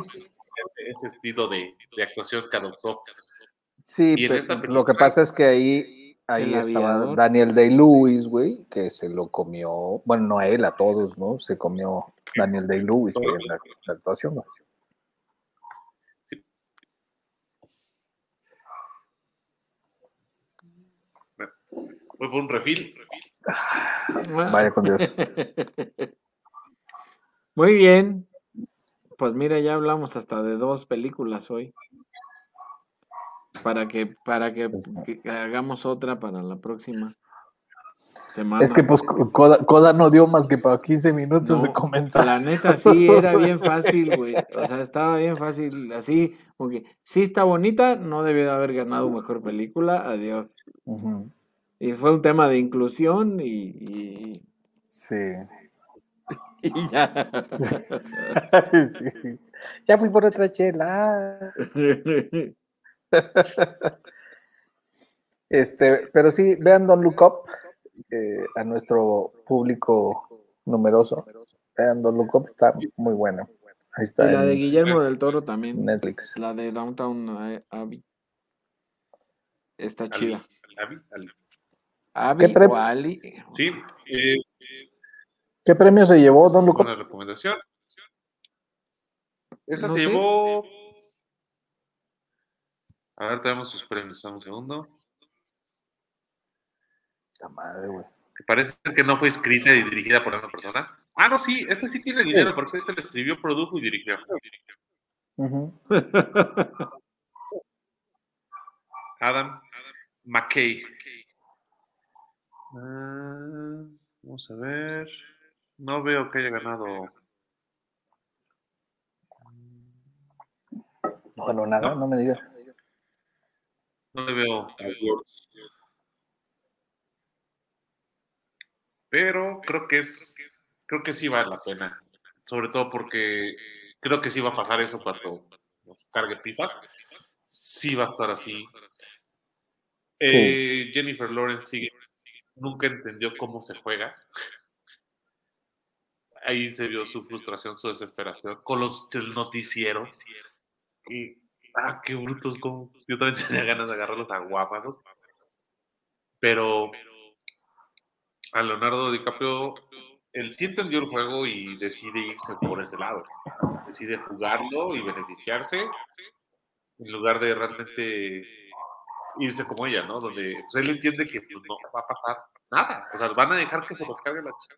ese, estilo de, de, actuación que adoptó.
Sí, lo que pasa es que ahí ahí estaba Daniel Day-Lewis, güey, que se lo comió, bueno, no a él, a todos, ¿no? Se comió Daniel Day-Lewis en la, actuación. Sí.
Voy por un refil.
Vaya con Dios.
Muy bien. Pues mira, ya hablamos hasta de dos películas hoy. Para que, para que hagamos otra para la próxima.
Es que pues Coda, no dio más que para 15 minutos de comentar.
La neta sí, era bien fácil, güey. O sea, estaba bien fácil, así, porque sí está bonita, no debió de haber ganado mejor película, adiós. Y fue un tema de inclusión y...
Sí.
y ya.
Ya fui por otra chela. este, pero sí, vean Don't Look Up. Eh, a nuestro público numeroso. Vean, Look está muy bueno. Ahí está.
Y la de Guillermo del Toro también.
Netflix.
La de Downtown Abbey. Está chida. ¿Qué o Ali.
Sí. Eh,
¿Qué premio se llevó Don Luco?
Una recomendación. Esa se llevó. A ver, tenemos sus premios. Un segundo.
La madre, güey.
Que parece que no fue escrita y dirigida por una persona. Ah, no, sí, este sí tiene dinero porque este le escribió, produjo y dirigió. Adam McKay. Ah, vamos a ver. No veo que haya ganado.
No ganó nada, no, me digas.
No le veo awards. Pero creo que es, creo que sí vale la pena. Sobre todo porque creo que sí va a pasar eso cuando nos cargue pifas. Sí va a estar así. Eh, Jennifer Lawrence sigue, nunca entendió cómo se juega. Ahí se vio su frustración, su desesperación con los noticieros. Y, ah, qué brutos, como yo también tenía ganas de agarrarlos a guapazos. Pero a Leonardo DiCaprio, él sí entendió el juego y decide irse por ese lado. Decide jugarlo y beneficiarse en lugar de realmente irse como ella, ¿no? Donde pues, él entiende que pues, no va a pasar nada. O sea, van a dejar que se los cargue la chica.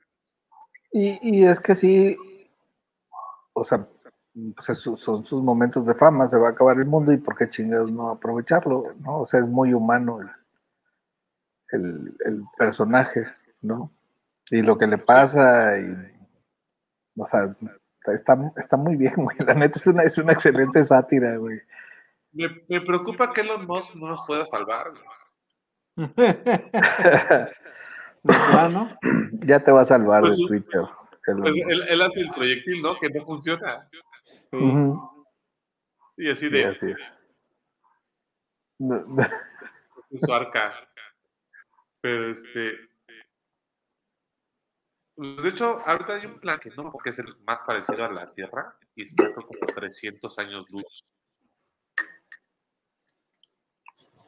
Y, y es que sí, o sea, pues son sus momentos de fama, se va a acabar el mundo y por qué chingados no aprovecharlo, ¿no? O sea, es muy humano el, el, personaje, ¿no? Y lo que le pasa, y, o sea, está, está muy bien, güey. La neta es una, es una excelente sátira, güey.
Me, me, preocupa que Elon Musk no nos pueda salvar.
ya te va a salvar pues de Twitter.
Pues él, hace el proyectil, ¿no? Que no funciona. Y así de. Así. su arca. Pero este. Pues de hecho, ahorita hay un plan que no, porque es el más parecido a la Tierra y está como 300 años luz.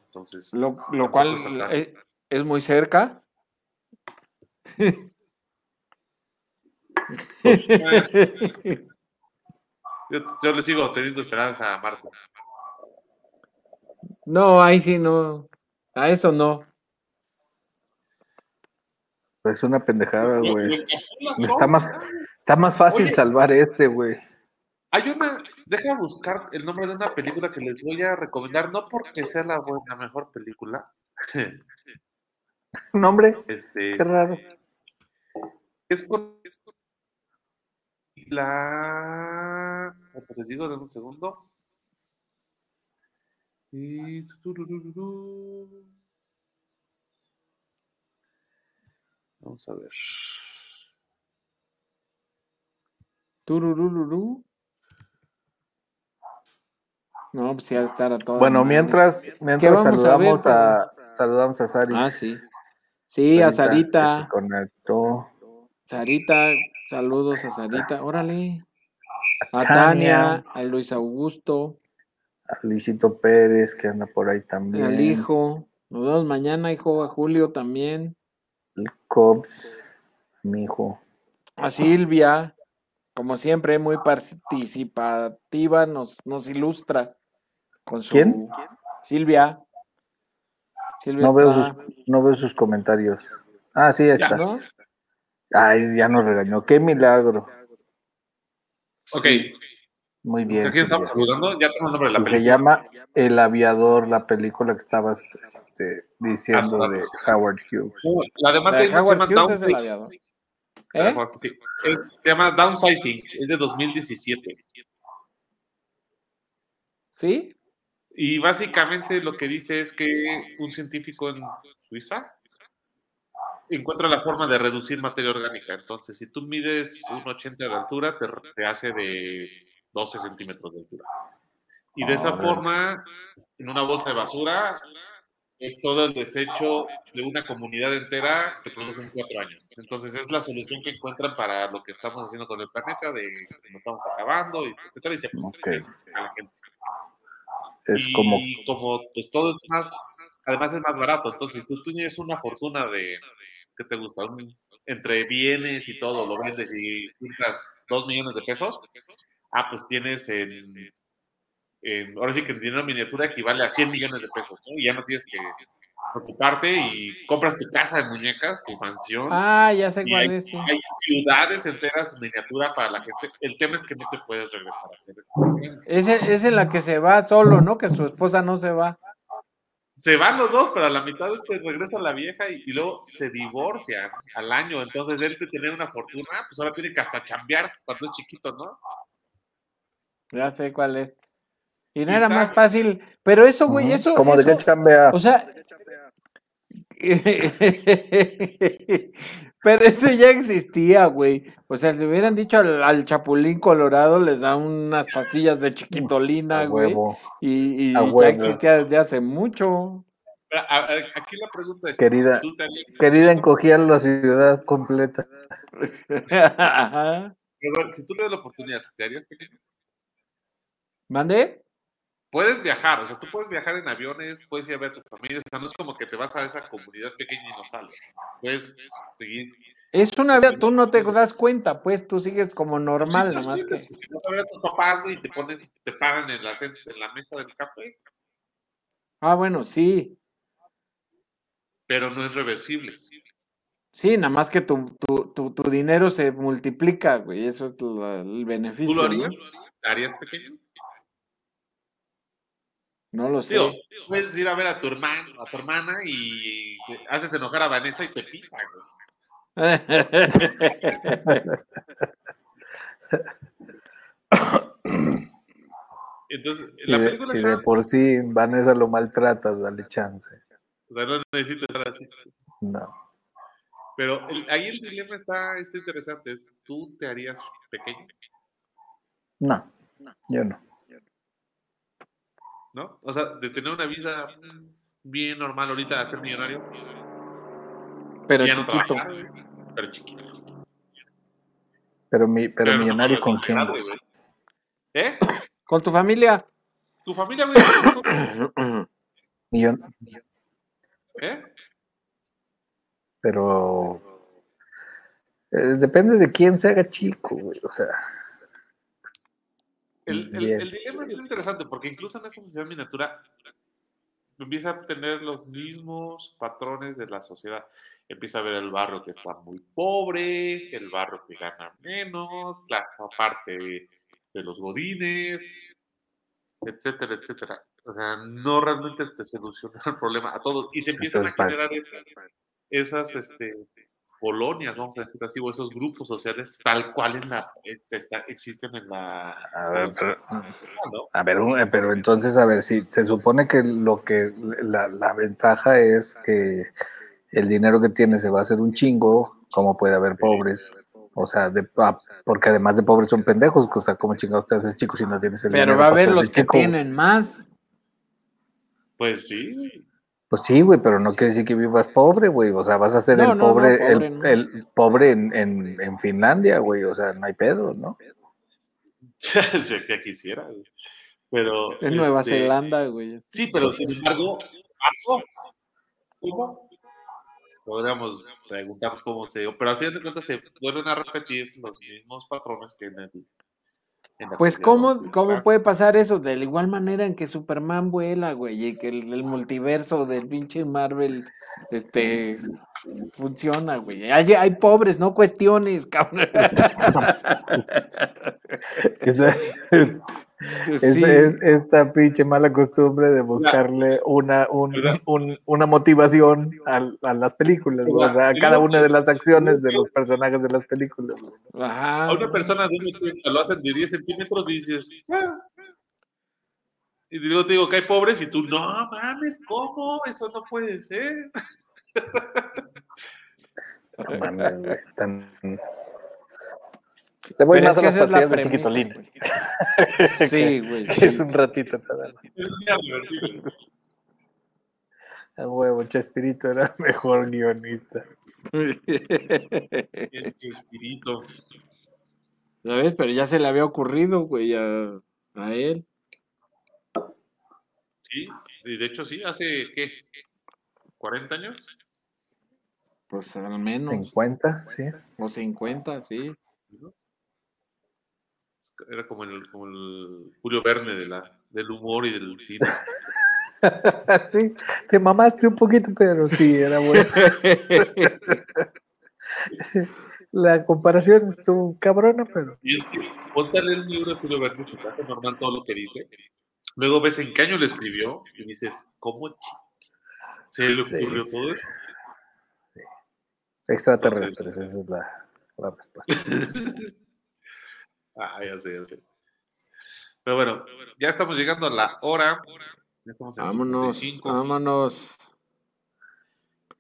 Entonces,
lo, lo cual es, es, muy cerca.
Pues, yo, yo, le sigo teniendo esperanza a Marta.
No, ahí sí no. A eso no.
Es una pendejada, güey. Está más, está más fácil salvar este, güey.
Hay una, deja buscar el nombre de una película que les voy a recomendar, no porque sea la, buena, mejor película.
¿Nombre? Este, Qué raro.
Es con, la. Les digo, de un segundo. Y... Vamos a ver.
Tururururu. No, pues ya estar a todo.
Bueno, mientras, mientras saludamos a, saludamos a Sari.
Ah, sí. Sí, a Sarita.
Se conectó.
Sarita, saludos a Sarita. Órale. A Tania, a Luis Augusto.
A Luisito Pérez, que anda por ahí también.
Al hijo. Nos vemos mañana, hijo. A Julio también.
El Cops, mi hijo.
A Silvia, como siempre, muy participativa, nos, nos ilustra.
¿Quién?
Silvia.
no, veo sus, no veo sus comentarios. Ah, sí, está. Ay, ya nos regañó. Qué milagro.
Ok.
Muy bien.
¿A quién estamos saludando? Ya tengo el nombre de la
película. Se llama El Aviador, la película que estabas este, diciendo ah, de Howard Hughes.
Uh, la de Matt se llama Hughes es el aviador. ¿Eh? Sí. Es, se llama Downsizing, es de 2017.
¿Sí?
Y básicamente lo que dice es que un científico en Suiza encuentra la forma de reducir materia orgánica. Entonces, si tú mides un 80 de altura, te, hace de 12 centímetros de altura. Y de esa forma, en una bolsa de basura, es todo el desecho de una comunidad entera que produce en cuatro años. Entonces, es la solución que encuentran para lo que estamos haciendo con el planeta, de que nos estamos acabando, y etcétera, y se pues, a la gente.
Es y como...
como pues todo es más, además es más barato, entonces tú, tú tienes una fortuna de, ¿qué te gusta? entre bienes y todo, lo vendes y juntas dos millones de pesos, ah, pues tienes en, en, ahora sí que en dinero miniatura equivale a 100 millones de pesos, ¿no? Y ya no tienes que preocuparte y compras tu casa de muñecas, tu mansión.
Ah, ya sé cuál
hay,
es.
Hay ciudades enteras en miniatura para la gente. El tema es que no te puedes regresar a hacer.
Es, es en la que se va solo, ¿no? Que su esposa no se va.
Se van los dos, pero a la mitad se regresa la vieja y, luego se divorcian al año. Entonces él de tener una fortuna, pues ahora tiene que hasta chambear cuando es chiquito, ¿no?
Ya sé cuál es. Y no era más fácil, pero eso, güey, eso.
Como de
que
chambea.
O sea. pero eso ya existía, güey. O sea, si hubieran dicho al, Chapulín Colorado, les da unas pastillas de chiquitolina, güey. Y, ya existía desde hace mucho.
aquí la pregunta es:
Querida, querida encogía la ciudad completa.
si tú le das la oportunidad, ¿te harías pequeño?
¿Mande?
Puedes viajar, o sea, tú puedes viajar en aviones, puedes ir a ver a tu familia, o sea, no es como que te vas a esa comunidad pequeña y no sales. Puedes seguir
es una vez, tú no te das cuenta, pues tú sigues como normal,
pues
nomás que.
A tus papás y te ponen, te paran en la, en la mesa del café.
Ah, bueno, sí.
Pero no es reversible.
Sí, nada más que tu, tu, tu, tu dinero se multiplica, güey. Eso es el beneficio.
¿Tú lo harías? ¿Harías pequeño?
No lo sé.
puedes ir a ver a tu hermano, a tu hermana y haces enojar a Vanessa y te pisa, güey. Entonces,
si, de, si de, por sí Vanessa lo maltratas, dale chance.
O sea, no necesitas estar así.
No.
Pero ahí el dilema está, está interesante. Es, ¿Tú te harías pequeño?
No, yo no.
¿No? O sea, de tener una vida bien normal ahorita, a ser millonario.
Pero chiquito.
pero chiquito.
Pero, mi, pero, millonario con quién?
¿Eh?
Con tu familia.
Tu familia, güey.
Millón.
¿Eh?
Pero eh, depende de quién se haga chico, güey. O sea.
El, el, dilema es interesante porque incluso en esa sociedad miniatura empieza a tener los mismos patrones de la sociedad. Empieza a ver el barrio que está muy pobre, el barrio que gana menos, la parte de los godines, etcétera, etcétera. O sea, no realmente te soluciona el problema a todos. Y se empiezan a generar esas, esas este, colonias, vamos a decir así, o esos grupos sociales tal cual en la, está, existen en la...
A ver, pero, eh, pero entonces, a ver, si se supone que lo que la, la, ventaja es que el dinero que tiene se va a hacer un chingo, ¿cómo puede haber pobres? O sea, de, ah, porque además de pobres son pendejos, o sea, ¿cómo chingados te haces chico si no tienes el
pero
dinero?
Pero va a haber los que tienen más.
Pues sí.
Pues sí, güey, pero no quiere decir que vivas pobre, güey. O sea, vas a ser el, pobre, el, pobre en, en, Finlandia, güey. O sea, no hay pedo, ¿no?
sí, que quisiera, güey. Pero.
En Nueva este, Zelanda, güey.
Sí, pero sin embargo, pasó. ¿Cómo? Podríamos preguntarnos cómo se dio, pero al final de cuentas se vuelven a repetir los mismos patrones que en el
pues, ¿cómo, ¿cómo puede pasar eso? De la igual manera en que Superman vuela, güey, y que el, multiverso del pinche Marvel este funciona, güey. Hay, hay pobres, no cuestiones, cabrón.
esta pinche mala costumbre de buscarle una, una motivación a, las películas, o sea, a cada una de las acciones de los personajes de las películas.
A una persona de un lo hacen de 10 centímetros y dices, ah". Y luego te digo que hay pobres y tú, no mames, ¿cómo? Eso no puede ser.
No mames, Tan... Te voy más a las partidas de Chiquitolina.
Sí, güey.
Es un ratito. Es A huevo, Chespirito era mejor guionista.
Chespirito.
¿Sabes? Pero ya se le había ocurrido, güey, a, a él.
Sí, y de hecho sí, hace, ¿qué? ¿40 años?
Pues al menos.
50, sí.
O 50, sí.
Era como el, como el Julio Verne de la, del humor y del cine.
sí, te mamaste un poquito, pero sí, era bueno. la comparación estuvo cabrona, pero.
Y es que, ponte a leer el libro de Julio Verne, te hace normal todo lo que dice. Luego ves en qué año lo escribió y dices, ¿cómo Sí, le ocurrió todo eso.
Extraterrestres, esa es la, la respuesta.
ah, ya sé, ya sé. Pero bueno, ya estamos llegando a la hora. Ya estamos en
Vámonos,
55.
vámonos.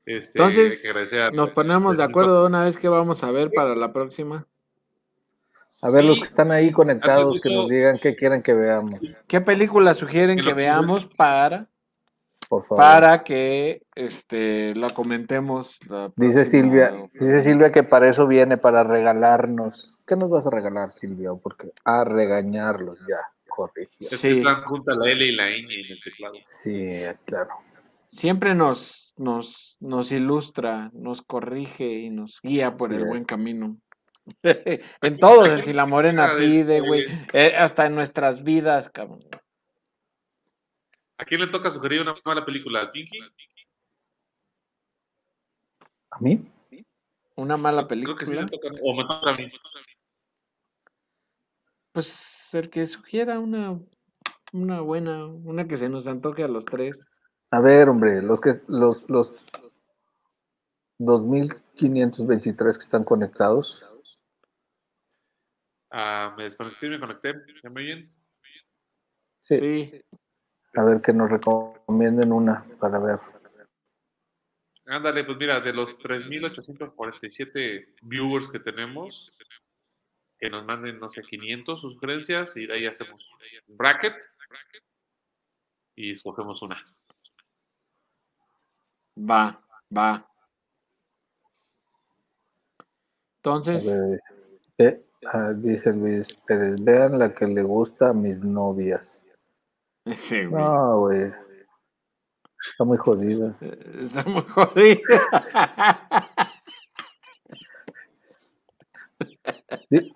Este,
Entonces, nos ponemos de acuerdo de una vez que vamos a ver para la próxima.
A ver, los que están ahí conectados, que nos digan qué quieren que veamos,
¿Qué película sugieren
Que
veamos para,
por favor.
para que este la comentemos? la
Dice Silvia, dice Silvia que para eso viene, para regalarnos. ¿Qué nos vas a regalar, Silvia? Porque a regañarlos, ya, corrigió.
Es que
Sí.
están juntas la L y la ñ en el teclado.
Sí, claro.
Siempre nos, nos, nos ilustra, nos corrige y nos guía por el
es.
buen camino. en todo, en si la morena pide,
que-
güey. eh, hasta en nuestras vidas, cabrón.
¿A quién le toca sugerir una mala película? ¿Al Pinky?
¿A mí?
Una mala
Creo que sí
película.
le toca. O me toca a mí.
Pues el que sugiera una, una buena, una que se nos antoje a los tres.
A ver, hombre, los que los los 2523 que están conectados.
Ah, me desconecté me conecté. ¿Ya me oyen?
Sí.
Sí.
A ver que nos recomienden una para ver.
Ándale, pues mira, de los 3.847 viewers que tenemos, que nos manden, no sé, 500 sugerencias y de ahí hacemos bracket y escogemos una.
Va, va.
A
Entonces,
ver, eh, ah, dice Luis Pérez, vean la que le gusta a mis novias.
sí, güey.
No, güey. Está muy jodida.
Eh, Está muy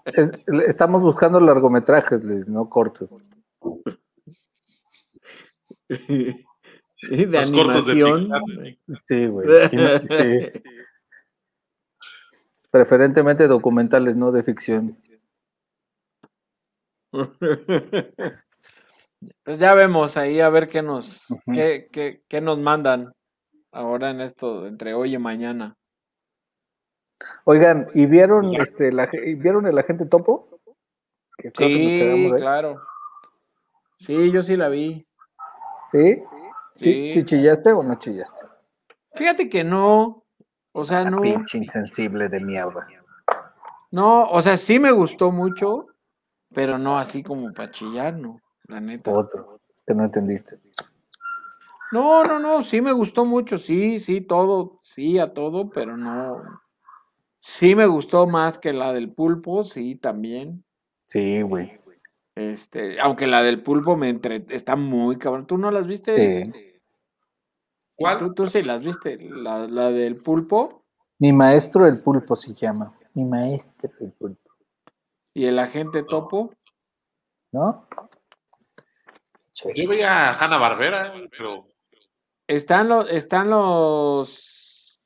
es- estamos buscando largometrajes, Luis, no cortos.
y de
Los cortos de
animación.
Sí, güey. Preferentemente documentales, no de ficción.
Pues ya vemos ahí a ver qué nos, qué, qué, qué nos mandan ahora en esto, entre hoy y mañana.
Oigan, ¿y vieron este la, vieron el agente topo? Que que
Sí, claro. Sí, yo sí la vi.
¿Sí? ¿Sí?
Sí.
¿Sí chillaste o no chillaste?
Fíjate que no, o sea,
La
no,
pinche insensible de mierda.
no, o sea, sí me gustó mucho, pero no así como para chillar, no, la neta.
Otro. Que no entendiste.
No, no, no, sí me gustó mucho, sí, sí, todo, sí a todo, pero no. Sí me gustó más que la del pulpo, sí, también.
Sí, güey.
Este, aunque la del pulpo me entre... está muy cabrón. ¿Tú no las viste?
Sí.
¿Cuál?
¿Tú, tú sí las viste? La, la del pulpo
Mi maestro el pulpo se llama. Mi maestro el pulpo.
y el agente topo.
¿No?
Yo veía a Hanna Barbera, pero
Están los, están los,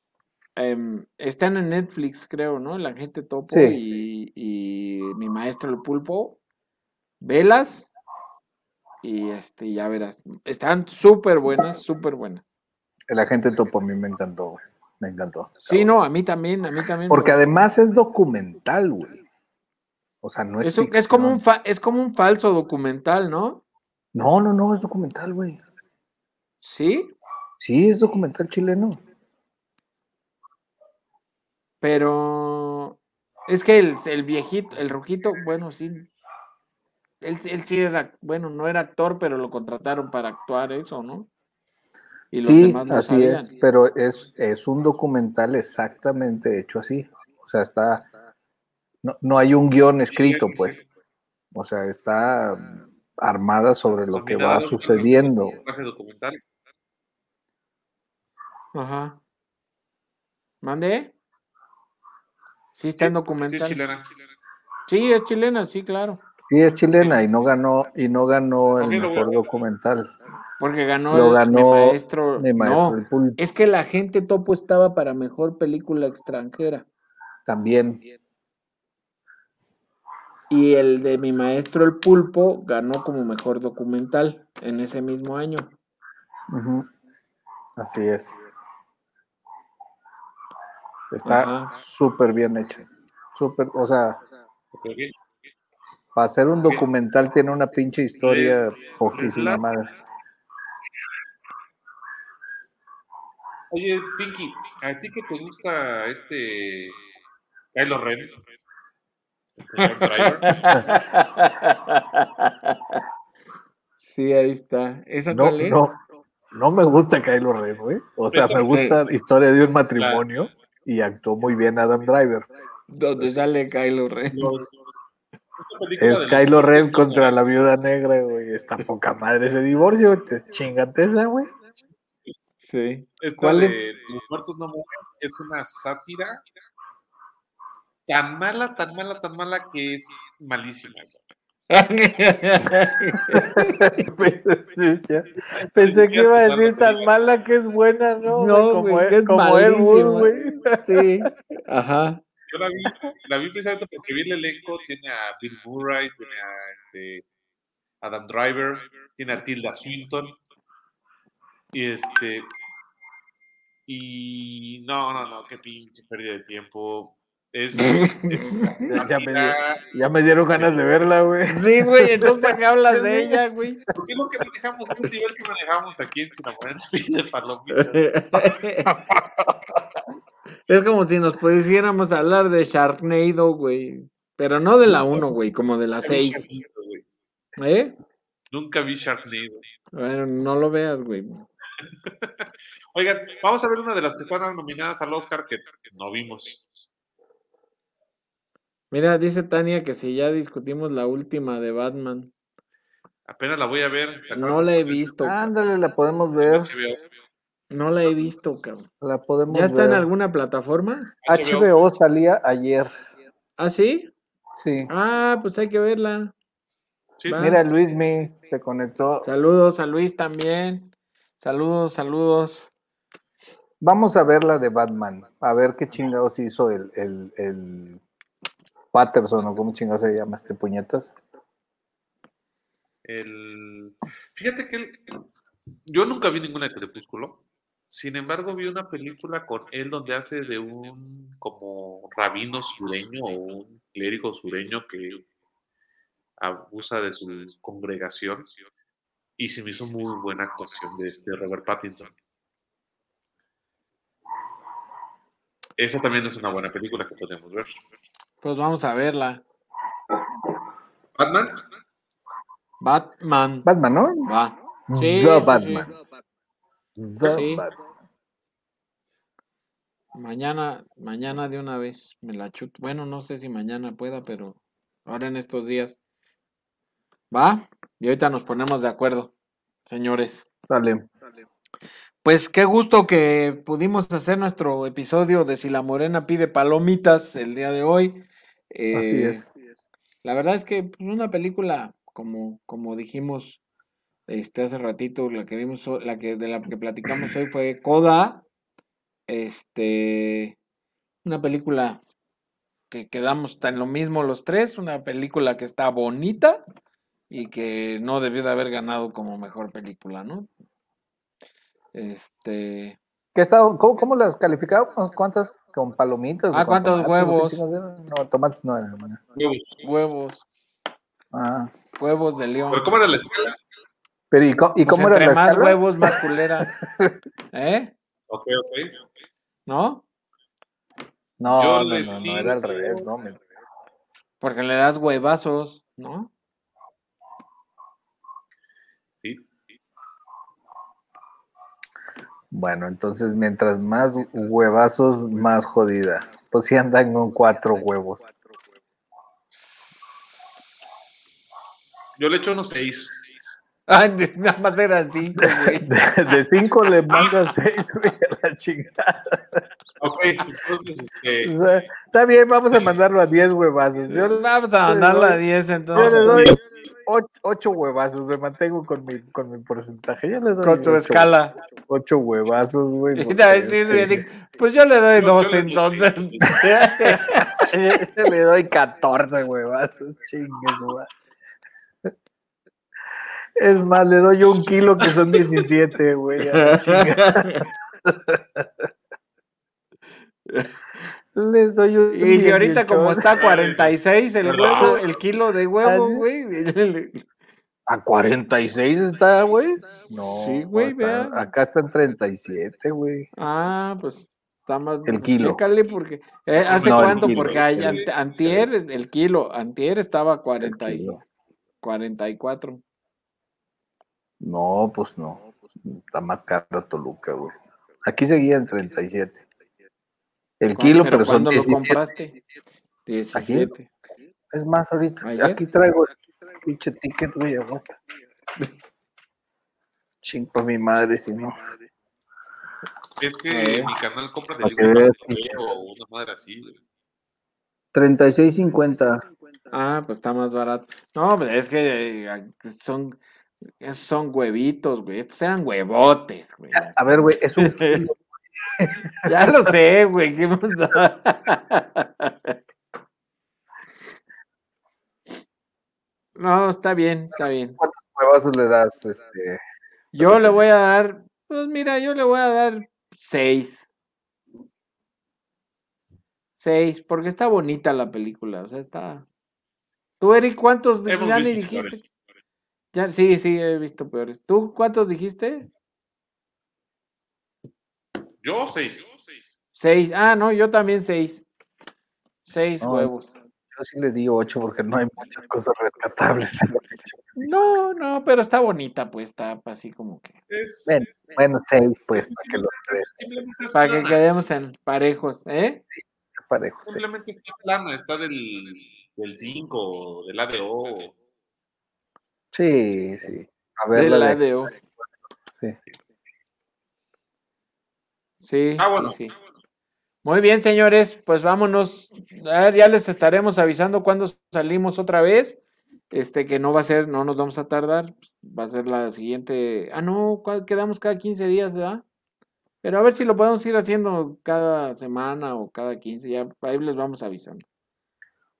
em, están en Netflix, creo, ¿no? El agente topo
Sí.
y, y mi maestro el pulpo. Velas y este, ya verás. Están súper buenas, súper buenas.
El agente topo a mí me encantó, güey. Me encantó.
Sí, no, a mí también, a mí también.
Porque además es documental, güey. O sea, no es.
es, un- es como un fa- es como un falso documental, ¿no?
No, no, no, es documental, güey.
Sí,
Sí, es documental chileno.
pero es que el, el viejito, el rojito, bueno, sí. Él, él sí era, bueno, no era actor, pero lo contrataron para actuar eso, ¿no? Y los
sí,
demás no
así
sabían.
es, pero es, es un documental exactamente hecho así. O sea, está. No, no hay un guion escrito, pues. O sea, está armada sobre lo que va sucediendo.
Ajá. ¿Mande? Sí, está en
Sí,
documental.
es chilena.
Sí, es chilena, sí, claro.
Sí, es chilena y no ganó, y no ganó el mejor documental.
Porque ganó,
Lo
el-
ganó
mi maestro.
Mi maestro,
no,
el pulpo,
es que la gente topo estaba para mejor película extranjera.
también.
Y el de mi maestro el pulpo ganó como mejor documental en ese mismo año.
Ujú. Así es. Está súper bien hecho. Súper, o sea, para hacer un documental tiene una pinche historia poquísima madre.
Oye, Pinky, ¿a ti que te gusta este Kylo Ren?
sí, ahí está. ¿Esa
no,
cuál es?
No, no me gusta Kylo Ren, güey. O sea, me gusta la historia de un matrimonio y actuó muy bien Adam Driver.
¿Dónde sale Kylo Ren?
Es Kylo Ren contra la viuda negra, güey. Está poca madre ese divorcio. Chingate esa, güey.
Sí.
¿Cuál de es? Los muertos no mueren es una sátira tan mala, tan mala, tan mala que es malísima.
Pensé que iba a decir tan mala que es buena, ¿no?
No,
como
güey,
es,
es
como Wood,
malísima.
güey.
Sí. Ajá.
Yo la vi, la vi precisamente porque vi el elenco, tiene a Bill Murray, tiene a este, Adam Driver, tiene a Tilda Swinton. Y este. Y no, no, no, qué pinche pérdida de tiempo. Es. es
Ya me, dio- ya me dieron ganas de verla, güey.
Sí, güey, entonces ¿para qué hablas de ella, güey?
¿Por qué lo que manejamos es el nivel que manejamos aquí en Sinamorena de Palomitas?
Es como si nos pudiéramos hablar de Sharknado, güey. Pero no de la 1, güey, como de la 6. ¿Eh?
Nunca vi Sharknado.
Bueno, no lo veas, güey.
Oigan, vamos a ver una de las que están nominadas al Oscar que no vimos.
Mira, dice Tania que si ya discutimos la última de Batman.
Apenas la voy a ver. ¿te
No la he visto.
Ándale, la podemos ver.
No la he visto, cabrón.
La podemos
¿Ya está en alguna plataforma?
HBO salía ayer.
¿Ah, sí?
Sí.
Ah, pues hay que verla.
Sí.
Mira, Luismi se conectó.
Saludos a Luis también. Saludos, saludos.
Vamos a ver la de Batman. A ver qué chingados hizo el, el, el Patterson o cómo chingados se llama este puñetas.
El... Fíjate que el- yo nunca vi ninguna de Crepúsculo. Sin embargo, vi una película con él donde hace de un como rabino sureño o un clérigo sureño que abusa de su congregación. Y se me hizo muy buena actuación de este Robert Pattinson. Esa también es una buena película que podemos ver.
Pues vamos a verla.
Batman,
Batman.
Batman, ¿no?
Va. Sí,
The
sí, sí.
Batman. The
Sí.
Batman.
Mañana, mañana de una vez me la chuto. Bueno, no sé si mañana pueda, pero ahora en estos días. ¿Va? Y ahorita nos ponemos de acuerdo, señores.
Sale.
Pues qué gusto que pudimos hacer nuestro episodio de Si la Morena pide palomitas el día de hoy.
Así
Eh,
es.
La verdad es que pues, una película, como, como dijimos este, hace ratito, la que vimos, la que, de la que platicamos hoy fue Coda. Este, una película que quedamos en lo mismo los tres, una película que está bonita y que no debió de haber ganado como mejor película, ¿no? Este,
¿Qué está, cómo, cómo las calificábamos? ¿Cuántas? ¿Con palomitas?
Ah, ¿cuántos
tomates
huevos?
No, tomates no eran. hermano.
huevos,
Ah.
huevos de león.
¿pero cómo era la escala?
Pero ¿y, co- y
Pues
cómo era
entre
la
más
escala?
huevos, más culera. ¿Eh?
Ok, ok.
¿No?
No, no, no, no, era al revés, no. me-
Porque le das huevazos, ¿no?
Sí.
Bueno, entonces mientras más huevazos, más jodida. Pues sí andan con cuatro huevos.
Yo le echo unos seis.
Ay, de- nada más eran cinco, güey.
De, de cinco le mandas seis, güey, a la chingada.
Ok, entonces, este,
O sea, está bien, vamos a mandarlo a diez huevazos. Yo, yo
Vamos a mandarlo a 10
le
entonces.
doy ocho, ocho huevazos, me mantengo con mi, con mi porcentaje. Yo le doy
Con tu
ocho-
escala.
Ocho huevazos, güey.
A Eric, pues yo le doy
Yo-
dos
yo le doy
entonces.
Yo le doy 14 huevazos, chingues, güey. Es más, le doy un kilo que son 17, güey. Les doy un
Y ahorita como está 46 el huevo, el kilo de huevo, güey.
A 46 está, güey.
No. Sí, güey,
vea. Acá está en 37, güey.
Ah, pues está más.
El kilo.
Chécale porque. Eh, ¿Hace cuánto? porque hay, antier, el kilo, antier estaba 40 y, 44.
No, pues no. Está más caro Toluca, güey. Aquí seguía en 37. El kilo, pero, son
lo compraste? 17.
Es más, ahorita. Aquí traigo el pinche ticket, güey, aguanta. Chingo mi madre, si no.
Es que mi canal compra de o una madre así, güey.
36.50.
Ah, pues está más barato. No, pues es que eh, son, son huevitos, güey. Estos eran huevotes, güey.
A ver, güey, es un
ya lo sé, güey. ¿Qué no, está bien, está bien.
¿Cuántos huevazos le das? Este?
Yo le voy a dar, pues mira, yo le voy a dar seis. Seis, porque está bonita la película, o sea, está. Tú, Eric, ¿cuántos ya ni dijiste? Ya, sí, sí, he visto peores. ¿Tú cuántos dijiste?
Yo seis.
Seis. Ah, no, yo también seis. Seis huevos.
Yo sí le di ocho porque no hay muchas cosas rescatables.
No, no, pero está bonita, pues está así como que.
bueno, seis, pues, para
que, para que quedemos en parejos, ¿eh? Sí,
parejos.
Simplemente está plano, está del, del 5, del ADO.
Sí, sí.
A ver, del ADO. Sí. Sí, ah, sí, Muy bien, señores, pues vámonos. ya les estaremos avisando cuando salimos otra vez. Este que no va a ser, no nos vamos a tardar. Va a ser la siguiente. Ah, no, quedamos cada 15 días, ¿verdad? Pero a ver si lo podemos ir haciendo cada semana o cada 15, ya ahí les vamos avisando.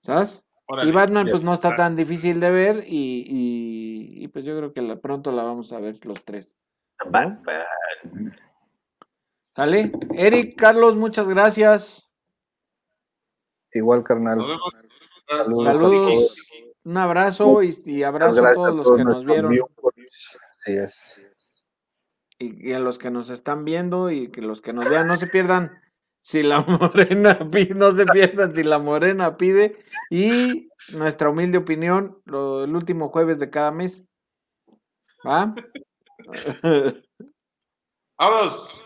¿Sabes? Y Batman pues no está tan difícil de ver y, pues yo creo que pronto la vamos a ver los tres. ¿Sale? Eric, Carlos, muchas gracias.
Igual, carnal.
Saludos. Un abrazo y, abrazo a todos los que nos vieron. Y, a los que nos están viendo y que los que nos vean no se pierdan. Si la morena pide, no se pierdan si la morena pide. Y nuestra humilde opinión, el último jueves de cada mes. ¿Va?
Vamos.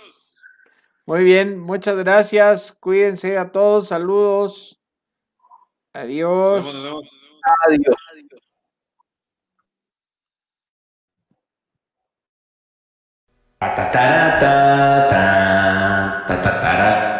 Muy bien, muchas gracias. Cuídense a todos. Saludos. Adiós.
Nos vemos, Adiós. Adiós.